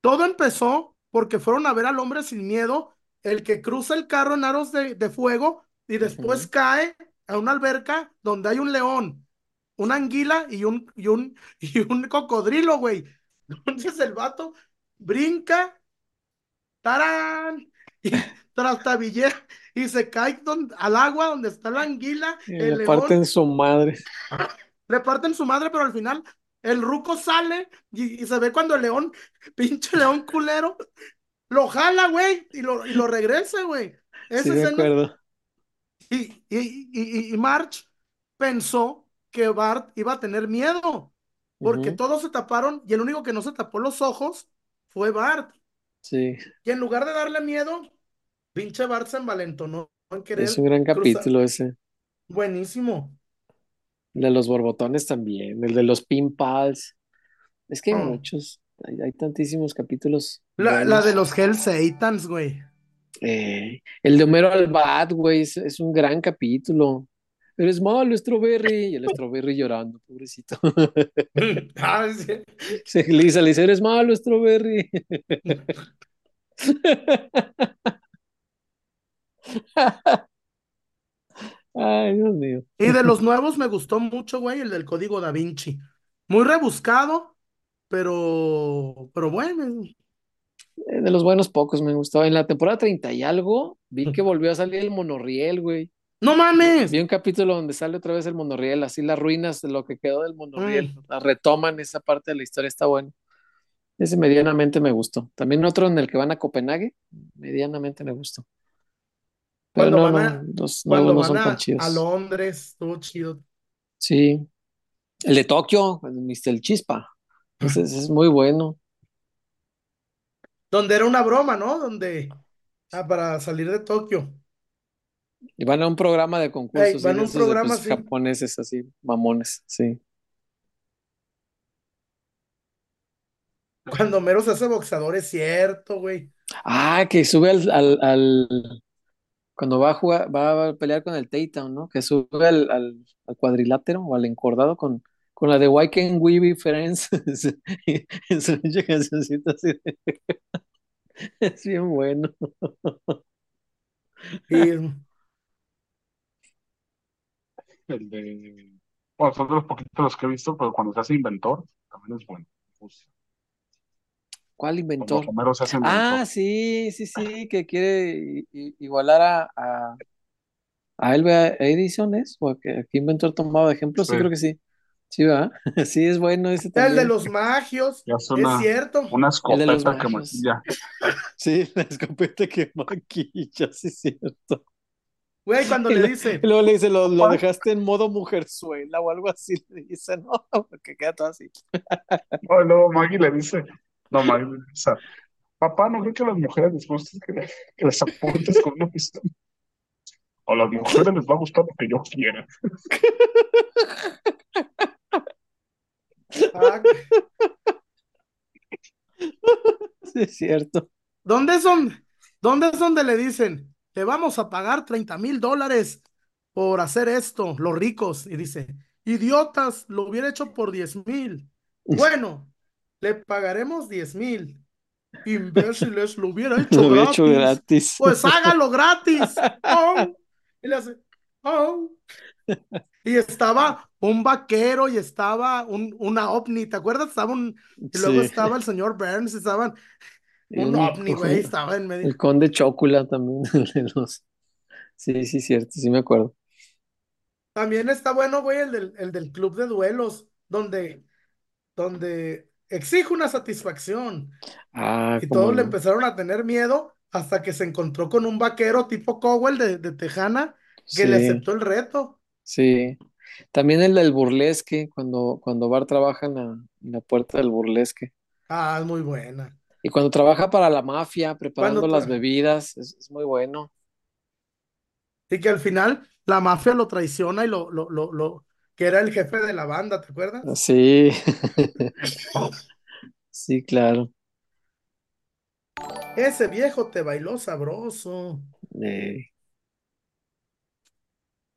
Todo empezó porque fueron a ver al hombre sin miedo, el que cruza el carro en aros de, de fuego y después cae a una alberca donde hay un león, una anguila y un, y un, y un cocodrilo, güey. Entonces el vato brinca, tarán, y trastabillea y se cae don- al agua donde está la anguila, y el le león, parten su madre. le parten su madre, pero al final el ruco sale y, y se ve cuando el león, pinche león culero, lo jala, güey, y lo, y lo regresa, güey. Sí, Esa me escena, acuerdo. y, y, y, y March pensó que Bart iba a tener miedo, porque todos se taparon y el único que no se tapó los ojos fue Bart. Sí, Y en lugar de darle miedo, pinche Bart se envalentonó en es querer un gran cruzar. capítulo ese. Buenísimo. El de los borbotones también. El de los pin pals. Es que hay Oh. muchos. Hay, hay tantísimos capítulos La, la de los Hell Satans, güey. Eh, el de Homero al Bat, güey, es, es un gran capítulo. Eres malo, Strawberry. Y el Strawberry llorando, pobrecito. Ah, sí. Se Lisa le dice, eres malo, Strawberry. Ay, Dios mío. Y de los nuevos me gustó mucho, güey, el del Código Da Vinci. Muy rebuscado, pero, pero bueno. Eh, De los buenos pocos me gustó. En la temporada 30 y algo, vi que volvió a salir el monorriel, güey. ¡No mames! Vi un capítulo donde sale otra vez el monorriel, así las ruinas de lo que quedó del monorriel. Mm. La retoman esa parte de la historia, está bueno. Ese medianamente me gustó. También otro en el que van a Copenhague, medianamente me gustó. Pero Cuando no, van no, a, los cuando no van son a, tan a chidos. Londres, estuvo chido. Sí. El de Tokio, el Mr. Chispa. Ese es muy bueno. Donde era una broma, ¿no? Donde Ah, para salir de Tokio. Y van a un programa de Ey, concursos, van a un de, programa pues, japoneses así, mamones, sí. Cuando Mero se hace boxeador, es cierto, güey. Ah, que sube al, al, al- cuando va a jugar, va a pelear con el Takedown, ¿no? Que sube al, al, al cuadrilátero o al encordado con, con la de Why Can't We Be Friends? En su cancioncita así de- Es bien bueno. Y El de. Bueno, son de los poquitos los que he visto, pero cuando se hace inventor, también es bueno. ¿Cuál inventor? Romero se hace Ah, sí, sí, sí, que quiere igualar a, a, a Elva Edison, ¿es? ¿O a qué, a qué inventor tomaba de ejemplo? Sí, Sí. creo que sí. Sí, ¿verdad? Sí, es bueno ese el de también. los magios, Y hace es una, cierto. una escopeta que maquilla. Sí, la escopeta que maquilla, sí, es cierto. Güey, cuando Y, le dice, y luego le dice, lo, lo dejaste en modo mujerzuela o algo así, le dice, no, porque queda todo así. No, Maggie le dice, no, Maggie le dice, papá, no creo que a las mujeres les guste que, le- que les apuntes con una pistola. A las mujeres les va a gustar lo que yo quiera. Ah, Sí, es cierto. ¿dónde es donde, dónde es donde le dicen, te vamos a pagar 30 mil dólares por hacer esto, los ricos? Y dice, idiotas, lo hubiera hecho por 10 mil. Bueno, le pagaremos 10 mil. Imbéciles, lo hubiera Lo hecho había hecho gratis. gratis. Pues hágalo gratis. Oh. Y le hace, oh. Y estaba un vaquero y estaba un, una ovni, ¿te acuerdas? Estaba un, y luego Sí. estaba el señor Burns, estaban un ovni, güey, estaba en medio. El conde Chocula también. de los- Sí, sí, cierto, sí me acuerdo. También está bueno, güey, el del, el del club de duelos, donde, donde exige una satisfacción. Ah, Y todos le empezaron a tener miedo hasta que se encontró con un vaquero tipo Cowell de, de Tejana que le aceptó el reto. Sí. También el del burlesque, cuando, cuando Bart trabaja en la, en la puerta del burlesque. Ah, es muy buena. Y cuando trabaja para la mafia, preparando Cuando las tra- bebidas, es, es muy bueno. Y que al final la mafia lo traiciona y lo, lo, lo, lo, que era el jefe de la banda, ¿te acuerdas? Sí. Sí, claro. Ese viejo te bailó sabroso. Eh,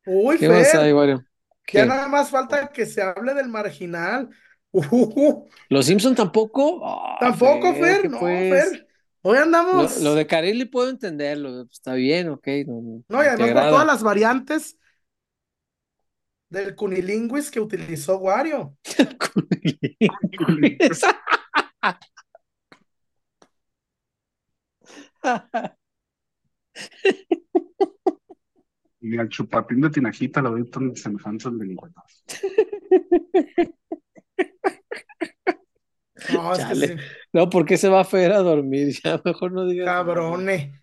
Uy, ¿qué Fer, Wario? ya nada más falta que se hable del marginal. Uh, ¿Los Simpson tampoco? Ah, tampoco, Fer, Fer, ¿qué no, pues? Fer. Hoy Lo, andamos. lo de Carelli puedo entenderlo, está bien, ok, no, No, y además por todas las variantes del cunilinguis que utilizó Wario. Ni al chupatín de Tinajita le doy tan semejanzas delincuentes. No, es que sí, No, ¿por qué se va a Fer a dormir? Ya mejor no digas nada. cabrone.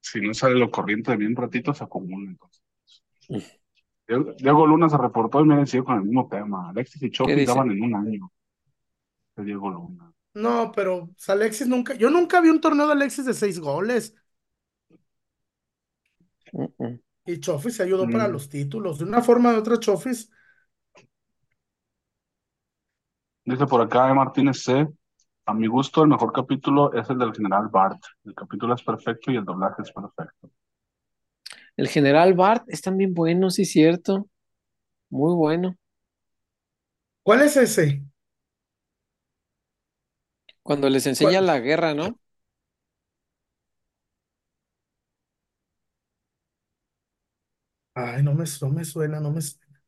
Si no sale lo corriente de mí un ratito, se acumula entonces. Diego Diego Luna se reportó y me sigue con el mismo tema. Alexis y ¿Qué Chopi dice? daban en un año. De Diego Luna. No, pero Alexis nunca, yo nunca vi un torneo de Alexis de seis goles. Y Chofis se ayudó para Mm. los títulos. De una forma o de otra, Chofis. Dice por acá E. Martínez C. A mi gusto, el mejor capítulo es el del general Bart. El capítulo es perfecto y el doblaje es perfecto. El general Bart es también bueno, sí, cierto. Muy bueno. ¿Cuál es ese? Cuando les enseña ¿Cuál? la guerra, ¿no? Ay, no me, no me suena, no me suena.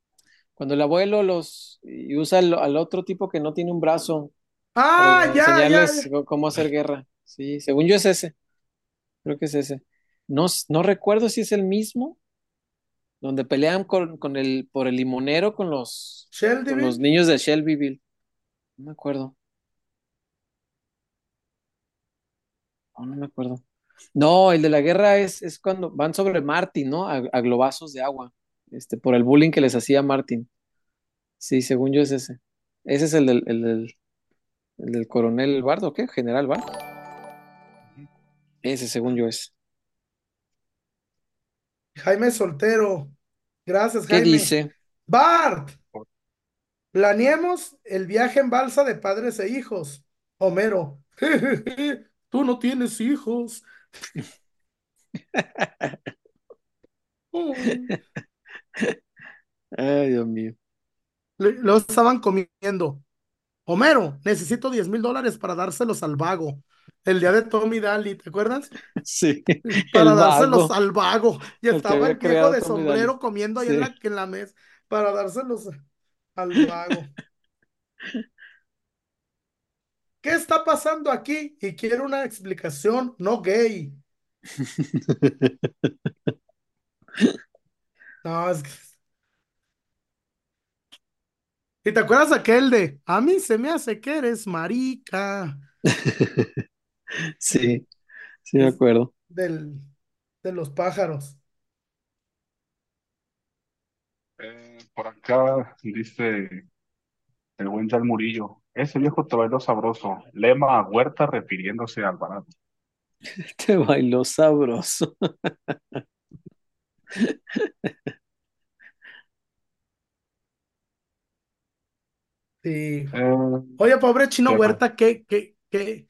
Cuando el abuelo los y usa al, al otro tipo que no tiene un brazo Ah, para ya, ya, enseñarles ya. cómo hacer guerra. Sí, según yo es ese. Creo que es ese. No, no recuerdo si es el mismo, donde pelean con, con el, por el limonero con los, con los niños de Shelbyville. No me acuerdo. No, no me acuerdo. No, el de la guerra es, es cuando van sobre Martin, ¿no? A, a globazos de agua. Este, por el bullying que les hacía Martin. Sí, según yo es ese. Ese es el del, el del, el del coronel Bardo, ¿qué? General Bard. Ese, según yo, es. Jaime Soltero. Gracias, ¿Qué Jaime. dice? Bart, planeemos el viaje en balsa de padres e hijos. Homero, tú no tienes hijos. Ay, Dios mío. Lo estaban comiendo. Homero, necesito 10 mil dólares para dárselos al vago. El día de Tommy Daly, ¿te acuerdas? Sí, Para el dárselos vago. al vago. Y El estaba el viejo de Tommy sombrero Daly. comiendo ahí Sí. en la, en la mesa para dárselos al vago. ¿Qué está pasando aquí? Y quiero una explicación no gay. No, es que... ¿Y te acuerdas aquel de, a mí se me hace que eres marica? Sí, sí me acuerdo. Del, de los pájaros. Eh, por acá dice el buen Jan Murillo. Ese viejo te bailó sabroso. Lema a Huerta refiriéndose al barato. Te bailó sabroso. Sí. Eh, Oye, pobre Chino ¿Qué Huerta, ¿qué, qué, qué,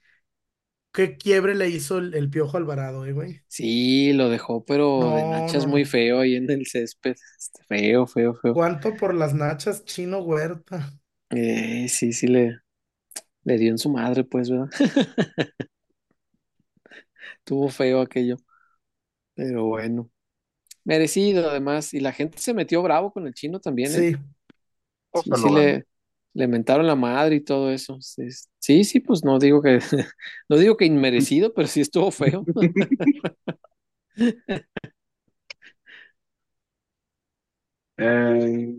qué quiebre le hizo el, el Piojo Alvarado, eh, güey? Sí, lo dejó, pero de No, nachas no, muy no. feo ahí en el césped. Este, Feo, feo, feo. ¿Cuánto por las nachas, Chino Huerta? Eh, sí, sí le, le dio en su madre, pues, ¿verdad? Tuvo feo aquello. Pero bueno. Merecido, además. Y la gente se metió bravo con el chino también, ¿eh? Sí, pues Sí, se sí lo le, le mentaron la madre y todo eso. Sí, sí, sí, pues no digo que, no digo que inmerecido, pero sí estuvo feo. Eh,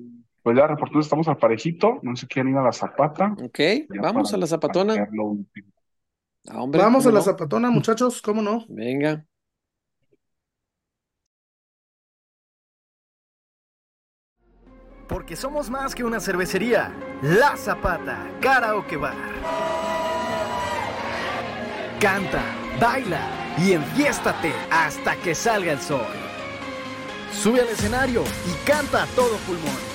pues ya, reporteros, estamos al parejito. No sé quién ir a la zapata. Ok, Ya vamos para- a la zapatona. Ah, hombre, vamos a ¿cómo la no? zapatona, muchachos, ¿cómo no? Venga. Porque somos más que una cervecería. La Zapata, Karaoke Bar. Canta, baila y enfiéstate hasta que salga el sol. Sube al escenario y canta a todo pulmón.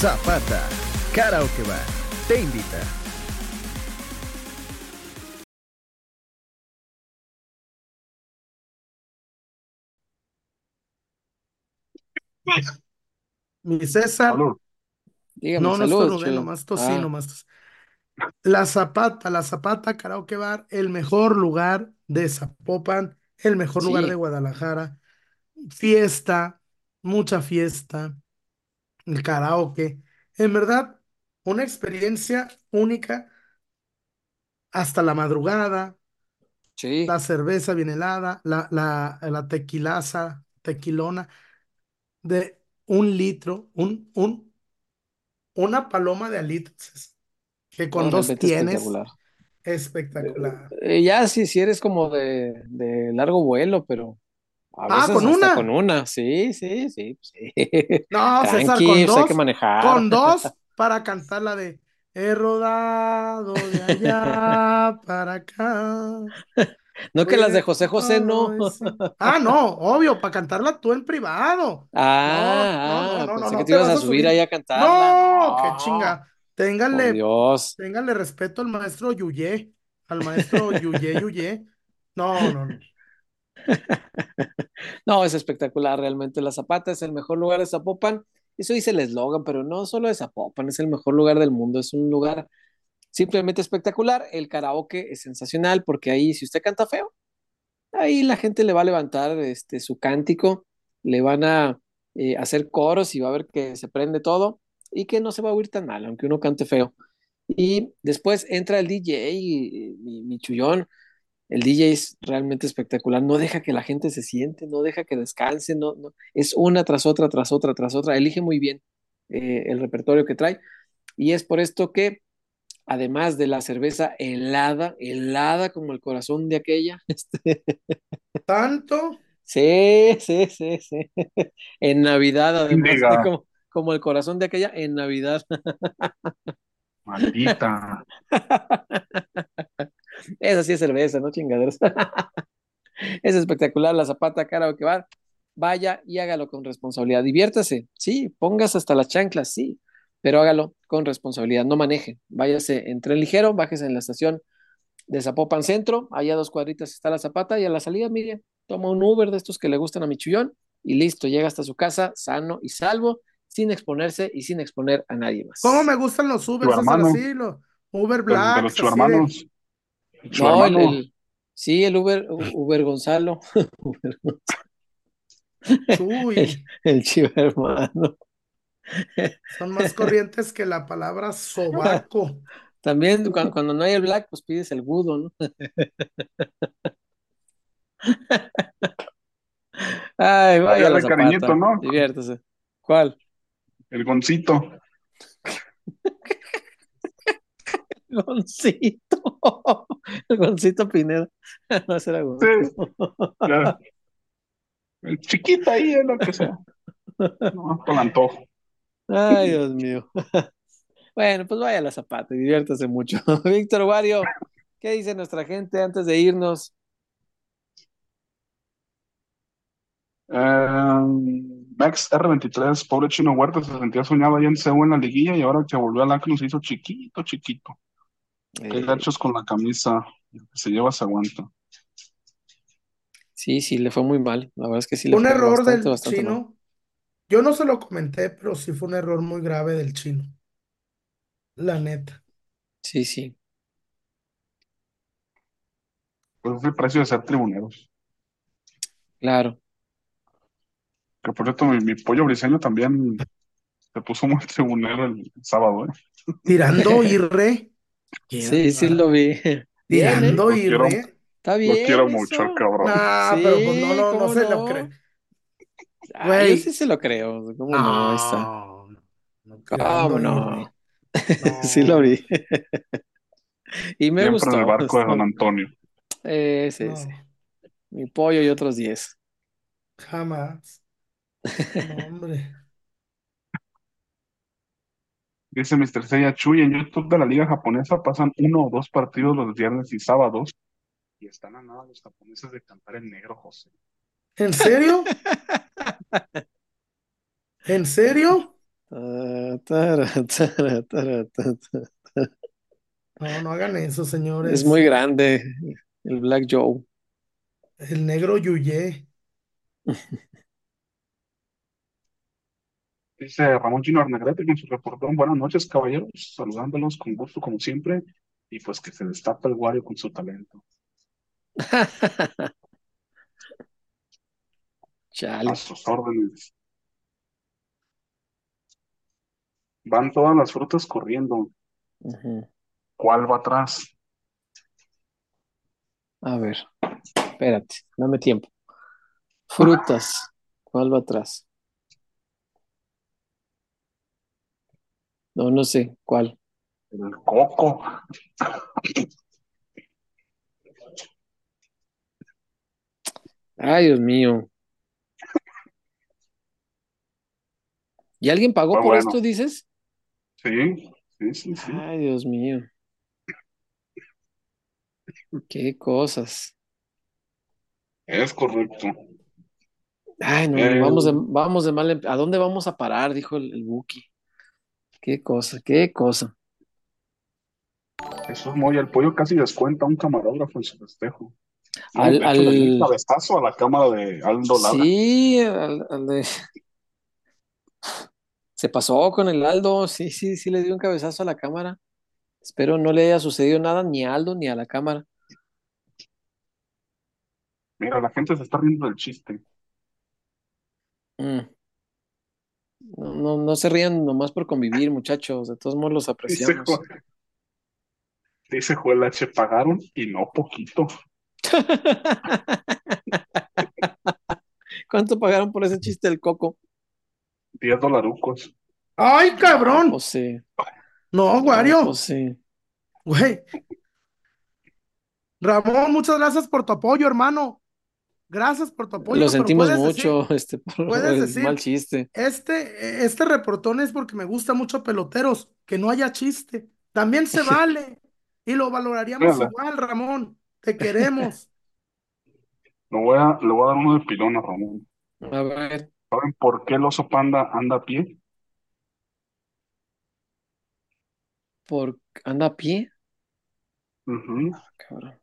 Zapata, Karaoke Bar, te invita. Mi César, Salud. Dígame, no, no salud, chido. nomás tosí, Ah, nomás tosí. La Zapata, la Zapata Karaoke Bar, el mejor lugar de Zapopan, el mejor lugar de Guadalajara. Fiesta, mucha fiesta, el karaoke. En verdad, una experiencia única hasta la madrugada, sí, la cerveza bien helada, la, la, la tequilaza, tequilona de un litro, un, un, una paloma de alitas que con no, dos realmente tienes, espectacular. espectacular. Eh, ya si, si eres como de, de largo vuelo, pero a Ah, veces con hasta una. con una, sí, sí, sí, sí. No, César, Tranqui, con pues hay que dos, manejar. con dos para cantar la de He rodado de allá para acá. No que las de José José, no. Ah, no, obvio, para cantarla tú en privado. Ah, no, ah, no, no, pensé no que te ibas a subir ahí a cantarla. No, qué chinga. Ténganle, Dios. ténganle respeto al maestro Yuyé, al maestro Yuyé Yuyé. No, no, no. No, es espectacular, realmente. La Zapata es el mejor lugar de Zapopan. Eso dice el eslogan, pero no solo de Zapopan, es el mejor lugar del mundo. Es un lugar simplemente espectacular. El karaoke es sensacional porque ahí, si usted canta feo, ahí la gente le va a levantar este, su cántico, le van a eh, hacer coros y va a ver que se prende todo y que no se va a oír tan mal, aunque uno cante feo. Y después entra el DJ, y, mi, mi chullón. El DJ es realmente espectacular. No deja que la gente se siente, no deja que descanse, no, no. es una tras otra, tras otra, tras otra. Elige muy bien eh, el repertorio que trae. Y es por esto que, además de la cerveza helada, helada como el corazón de aquella, este, ¿Tanto? Sí, sí, sí, sí. En Navidad, además, como, como el corazón de aquella, en Navidad. Maldita. Esa sí es cerveza, no chingaderos. Es espectacular la Zapata Karaoke Bar. Vaya y hágalo con responsabilidad. Diviértase, sí, pongas hasta las chanclas, sí, pero hágalo con responsabilidad. No maneje. Váyase en tren ligero, bájese en la estación de Zapopan Centro. Allá a dos cuadritas está la Zapata y a la salida, mire, toma un Uber de estos que le gustan a mi chullón y listo, llega hasta su casa sano y salvo, sin exponerse y sin exponer a nadie más. ¿Cómo me gustan los Ubers? Así, los Uber Black. de los No, el, el- sí, el Uber, Uber Gonzalo, Uber Gonzalo, Chuy, el chivo hermano. son más corrientes que la palabra sobaco. También cuando, cuando no hay el black, pues pides el budo, ¿no? Ay, vaya de cariñito, ¿no? diviértese. ¿Cuál? El goncito. Goncito. El Goncito Pineda. No, era Gonzo. Sí. Ya. El chiquito ahí es lo que sea. No, con antojo. Ay, Dios mío. Bueno, pues vaya a la Zapata y diviértase mucho. Víctor Wario, ¿qué dice nuestra gente antes de irnos? Eh, Max R23, pobre Chino Huerta, se sentía soñado ahí en Seúl en la liguilla y ahora que volvió al Acron se hizo chiquito, chiquito. Qué Eh, gachos con la camisa. El que se lleva se aguanta. sí, sí, le fue muy mal. La verdad es que sí le Un fue error bastante, del bastante mal. chino. Yo no se lo comenté, pero sí fue un error muy grave del chino. La neta. Sí, sí. Pues es el precio de ser tribuneros. Claro. Que por cierto, mi, mi pollo briseño también se puso muy tribunero el sábado, ¿eh? Tirando y re. Qué Sí, sí lo vi. Bien, ¿eh? Tirando Lo y quiero, re. Está lo bien quiero mucho, el eso. cabrón. Ah, pero pues no, Sí, no, no ¿cómo se lo cree. Ah, yo sí se lo creo. ¿Cómo no? No, no, tirando ¿Cómo no? Sí lo vi. Y me Siempre en el gustó. barco de Don Antonio. Ese, no, ese. Mi pollo y otros 10. jamás. No, hombre. Dice Mr. Seiya Chuy, en YouTube de la Liga Japonesa pasan uno o dos partidos los viernes y sábados y están a nada los japoneses de cantar en negro, José. ¿En serio? ¿En serio? No, no hagan eso, Es señores. muy grande el Black Joe. El negro Yuyé. Dice Ramón Gino Arnegrete con su reportón. Buenas noches, caballeros. Saludándolos con gusto, como siempre. Y pues que se destapa el Wario con su talento. Chale. A sus órdenes. Van todas las frutas corriendo. ¿Cuál va atrás? A ver, espérate, dame tiempo. Frutas. ¿Cuál va atrás? No, no sé. ¿Cuál? El coco. Ay, Dios mío. ¿Y alguien pagó Fue por bueno. esto, dices? Sí, sí, sí, sí. Ay, Dios mío. Qué cosas. Es correcto. Ay, no, Eh, vamos de, vamos de mal. ¿A dónde vamos a parar? Dijo el, el Buki. Qué cosa, qué cosa. Jesús Moya, el pollo casi descuenta a un camarógrafo en su festejo. No, Al- dio un al- cabezazo a la cámara de Aldo Lara. Sí, al- al de- se pasó con el Aldo. Sí, sí, sí le dio un cabezazo a la cámara. Espero no le haya sucedido nada ni a Aldo ni a la cámara. Mira, la gente se está riendo del chiste. Mm. No, no, no se rían nomás por convivir, muchachos. De todos modos los Dice, apreciamos. Dice Joel H. Pagaron y no poquito. ¿Cuánto pagaron por ese chiste del coco? 10 dolarucos. ¡Ay, cabrón! Pues sí. No, Wario. Pues sí. Güey. Ramón, muchas gracias por tu apoyo, hermano. Gracias por tu apoyo. Lo sentimos mucho, decir- este, por puedes decir- mal chiste. este, este reportón es porque me gusta mucho peloteros, que no haya chiste. También se vale. Y lo valoraríamos Mírala. igual, Ramón. Te queremos. Lo voy a, le voy a dar uno de pilón a Ramón. A ver, ¿Saben por qué el oso panda anda a pie? ¿por anda a pie? Cabrón.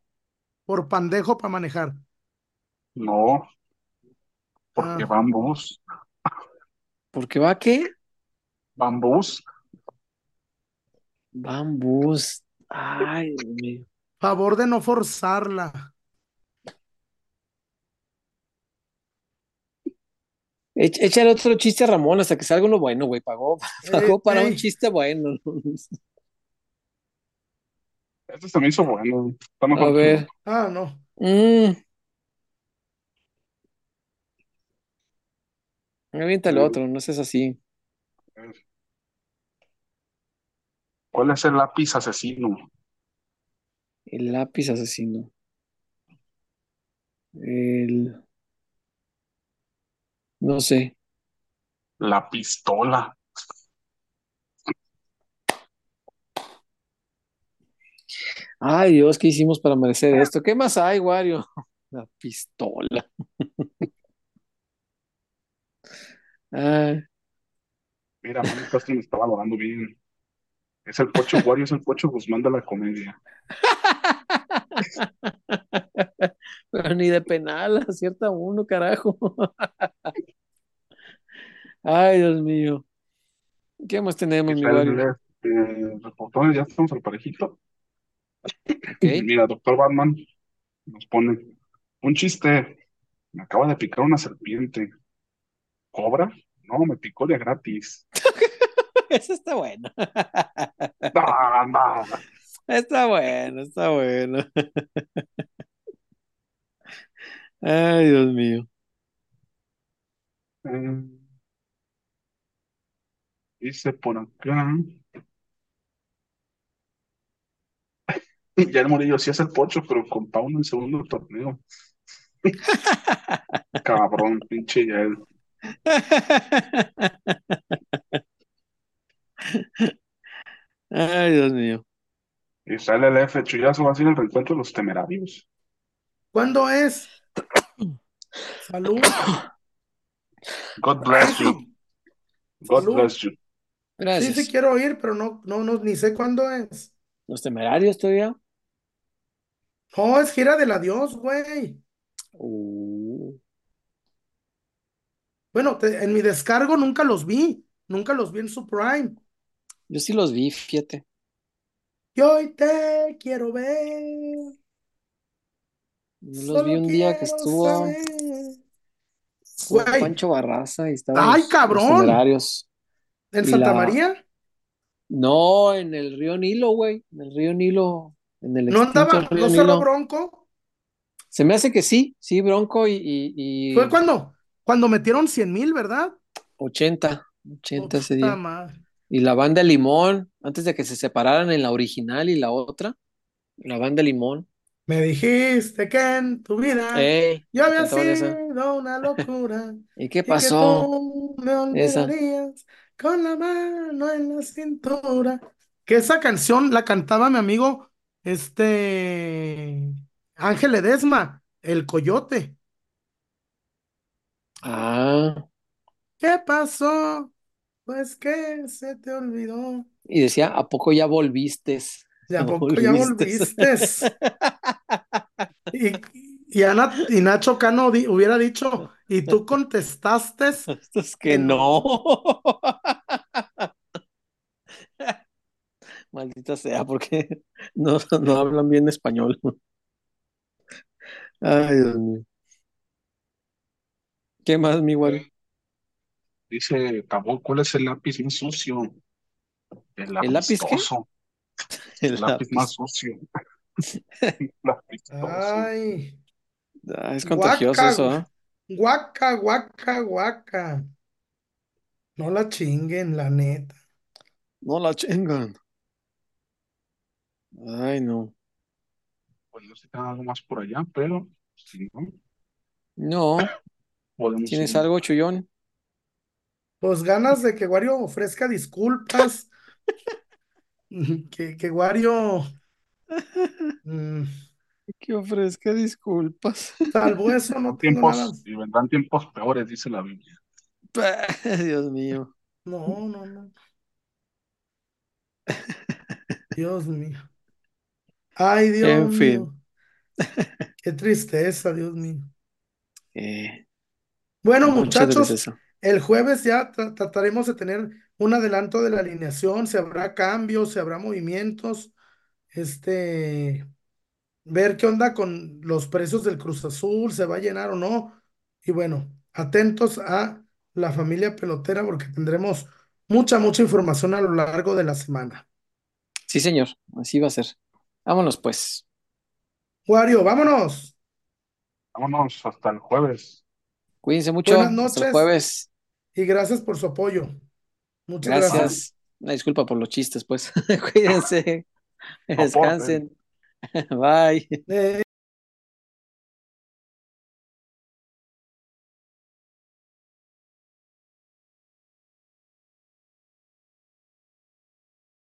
Por pandejo para manejar. No, porque Ah. va en bus. ¿Por qué va a qué? Va en bus. Bambús. Ay, Dios mío. Favor de no forzarla. Echa- Échale otro chiste a Ramón hasta que salga uno bueno, güey. Pagó, pagó Ey, para un ey. chiste bueno. Este se me hizo bueno. Está mejor A que ver. Ah, no. Mm. Aviéntale otro, no seas así. ¿Cuál es el lápiz asesino? El lápiz asesino. El... No sé. La pistola. Ay, Dios, ¿qué hicimos para merecer esto? ¿Qué más hay, Wario? La pistola. Ay, Mira, Manny Castro me está valorando bien. Es el Pocho Wario, es el Pocho Guzmán de la comedia. pero ni de penal, acierta uno, carajo. Ay, Dios mío. ¿Qué más tenemos, mi Wario? Eh, reportones, ya estamos al parejito. Ok. Mira, doctor Batman nos pone un chiste. Me acaba de picar una serpiente. ¿Cobra? No, me picó de gratis. Eso está bueno. No, no. Está bueno, está bueno. Ay, Dios mío. Eh, dice por acá. Ya el Murillo sí es el pocho, pero con Pauno en segundo torneo. Cabrón, pinche ya él. Ay, Dios mío. Y sale el F, Chuyazo va a ser el reencuentro de los temerarios. ¿Cuándo es? Salud. God bless you. God Salud. bless you. Sí, Gracias. sí quiero ir, pero no, no, no, ni sé cuándo es. Los temerarios todavía. No, es gira del adiós, güey. Uh, Bueno, te- en mi descargo nunca los vi. Nunca los vi en su prime. yo sí los vi, fíjate. Y hoy te quiero ver. Yo los vi un día que estuvo saber. Güey. Pancho Barraza y estaban ¡Ay, los, los cabrón! temerarios. ¿En Y Santa la- María? No, en el río Nilo, güey. En el río Nilo. En el ¿No andaba, río no cerró. Bronco? Se me hace que sí, sí, Bronco y, y, y Fue cuando, cuando metieron 100 mil, ¿verdad? 80, 80 ese día. madre. Y la banda Limón, antes de que se separaran en la original y la otra, la banda Limón. Me dijiste que en tu vida ¡Ey! yo había sido una locura ¿Y qué y que pasó? tú me Esa. olvidarías con la mano en la cintura. Que esa canción la cantaba mi amigo, este, Ángel Ledesma, el Coyote. Ah, ¿Qué pasó? Pues que se te olvidó. y decía, ¿a poco ya volviste? ¿De a poco ya volviste? Y, y, Ana- y Nacho Cano di- hubiera dicho, y tú contestaste, Es que Que no. Maldita sea, porque no, no hablan bien español. Ay, Dios mío. ¿Qué más, mi Wally? Dice Cabo, ¿cuál es el lápiz más sucio? El ¿El lápiz qué? El El lápiz lápiz. más sucio. Lápiz. Ay, Ah, es contagioso guaca, eso, ¿eh? guaca, guaca, guaca. No la chinguen, la neta. No la chingan. Ay, no. Pues no sé si algo más por allá, pero si no, No. Podemos ¿Tienes ir. algo, Chullón? Pues ganas de que Wario ofrezca disculpas. Que, que Wario mm, Que ofrezca disculpas. salvo eso, no tengo nada. tiempos y vendrán tiempos peores, dice la Biblia. Dios mío. No, no, no. Dios mío. Ay, Dios En fin. Qué tristeza, Dios mío. Eh, Bueno, mucha muchachos, el jueves ya tra- trataremos de tener un adelanto de la alineación, si habrá cambios, si habrá movimientos, este, ver qué onda con los precios del Cruz Azul, se va a llenar o no. Y bueno, atentos a la familia pelotera porque tendremos mucha, mucha información a lo largo de la semana. Sí, señor. Así va a ser. Vámonos, pues. Wario, vámonos. Vámonos hasta el jueves. Cuídense mucho. Buenas Hasta el noches jueves. y gracias por su apoyo. Muchas gracias. Gracias. Una disculpa por los chistes, pues. Cuídense. Descansen. Bye. Eh,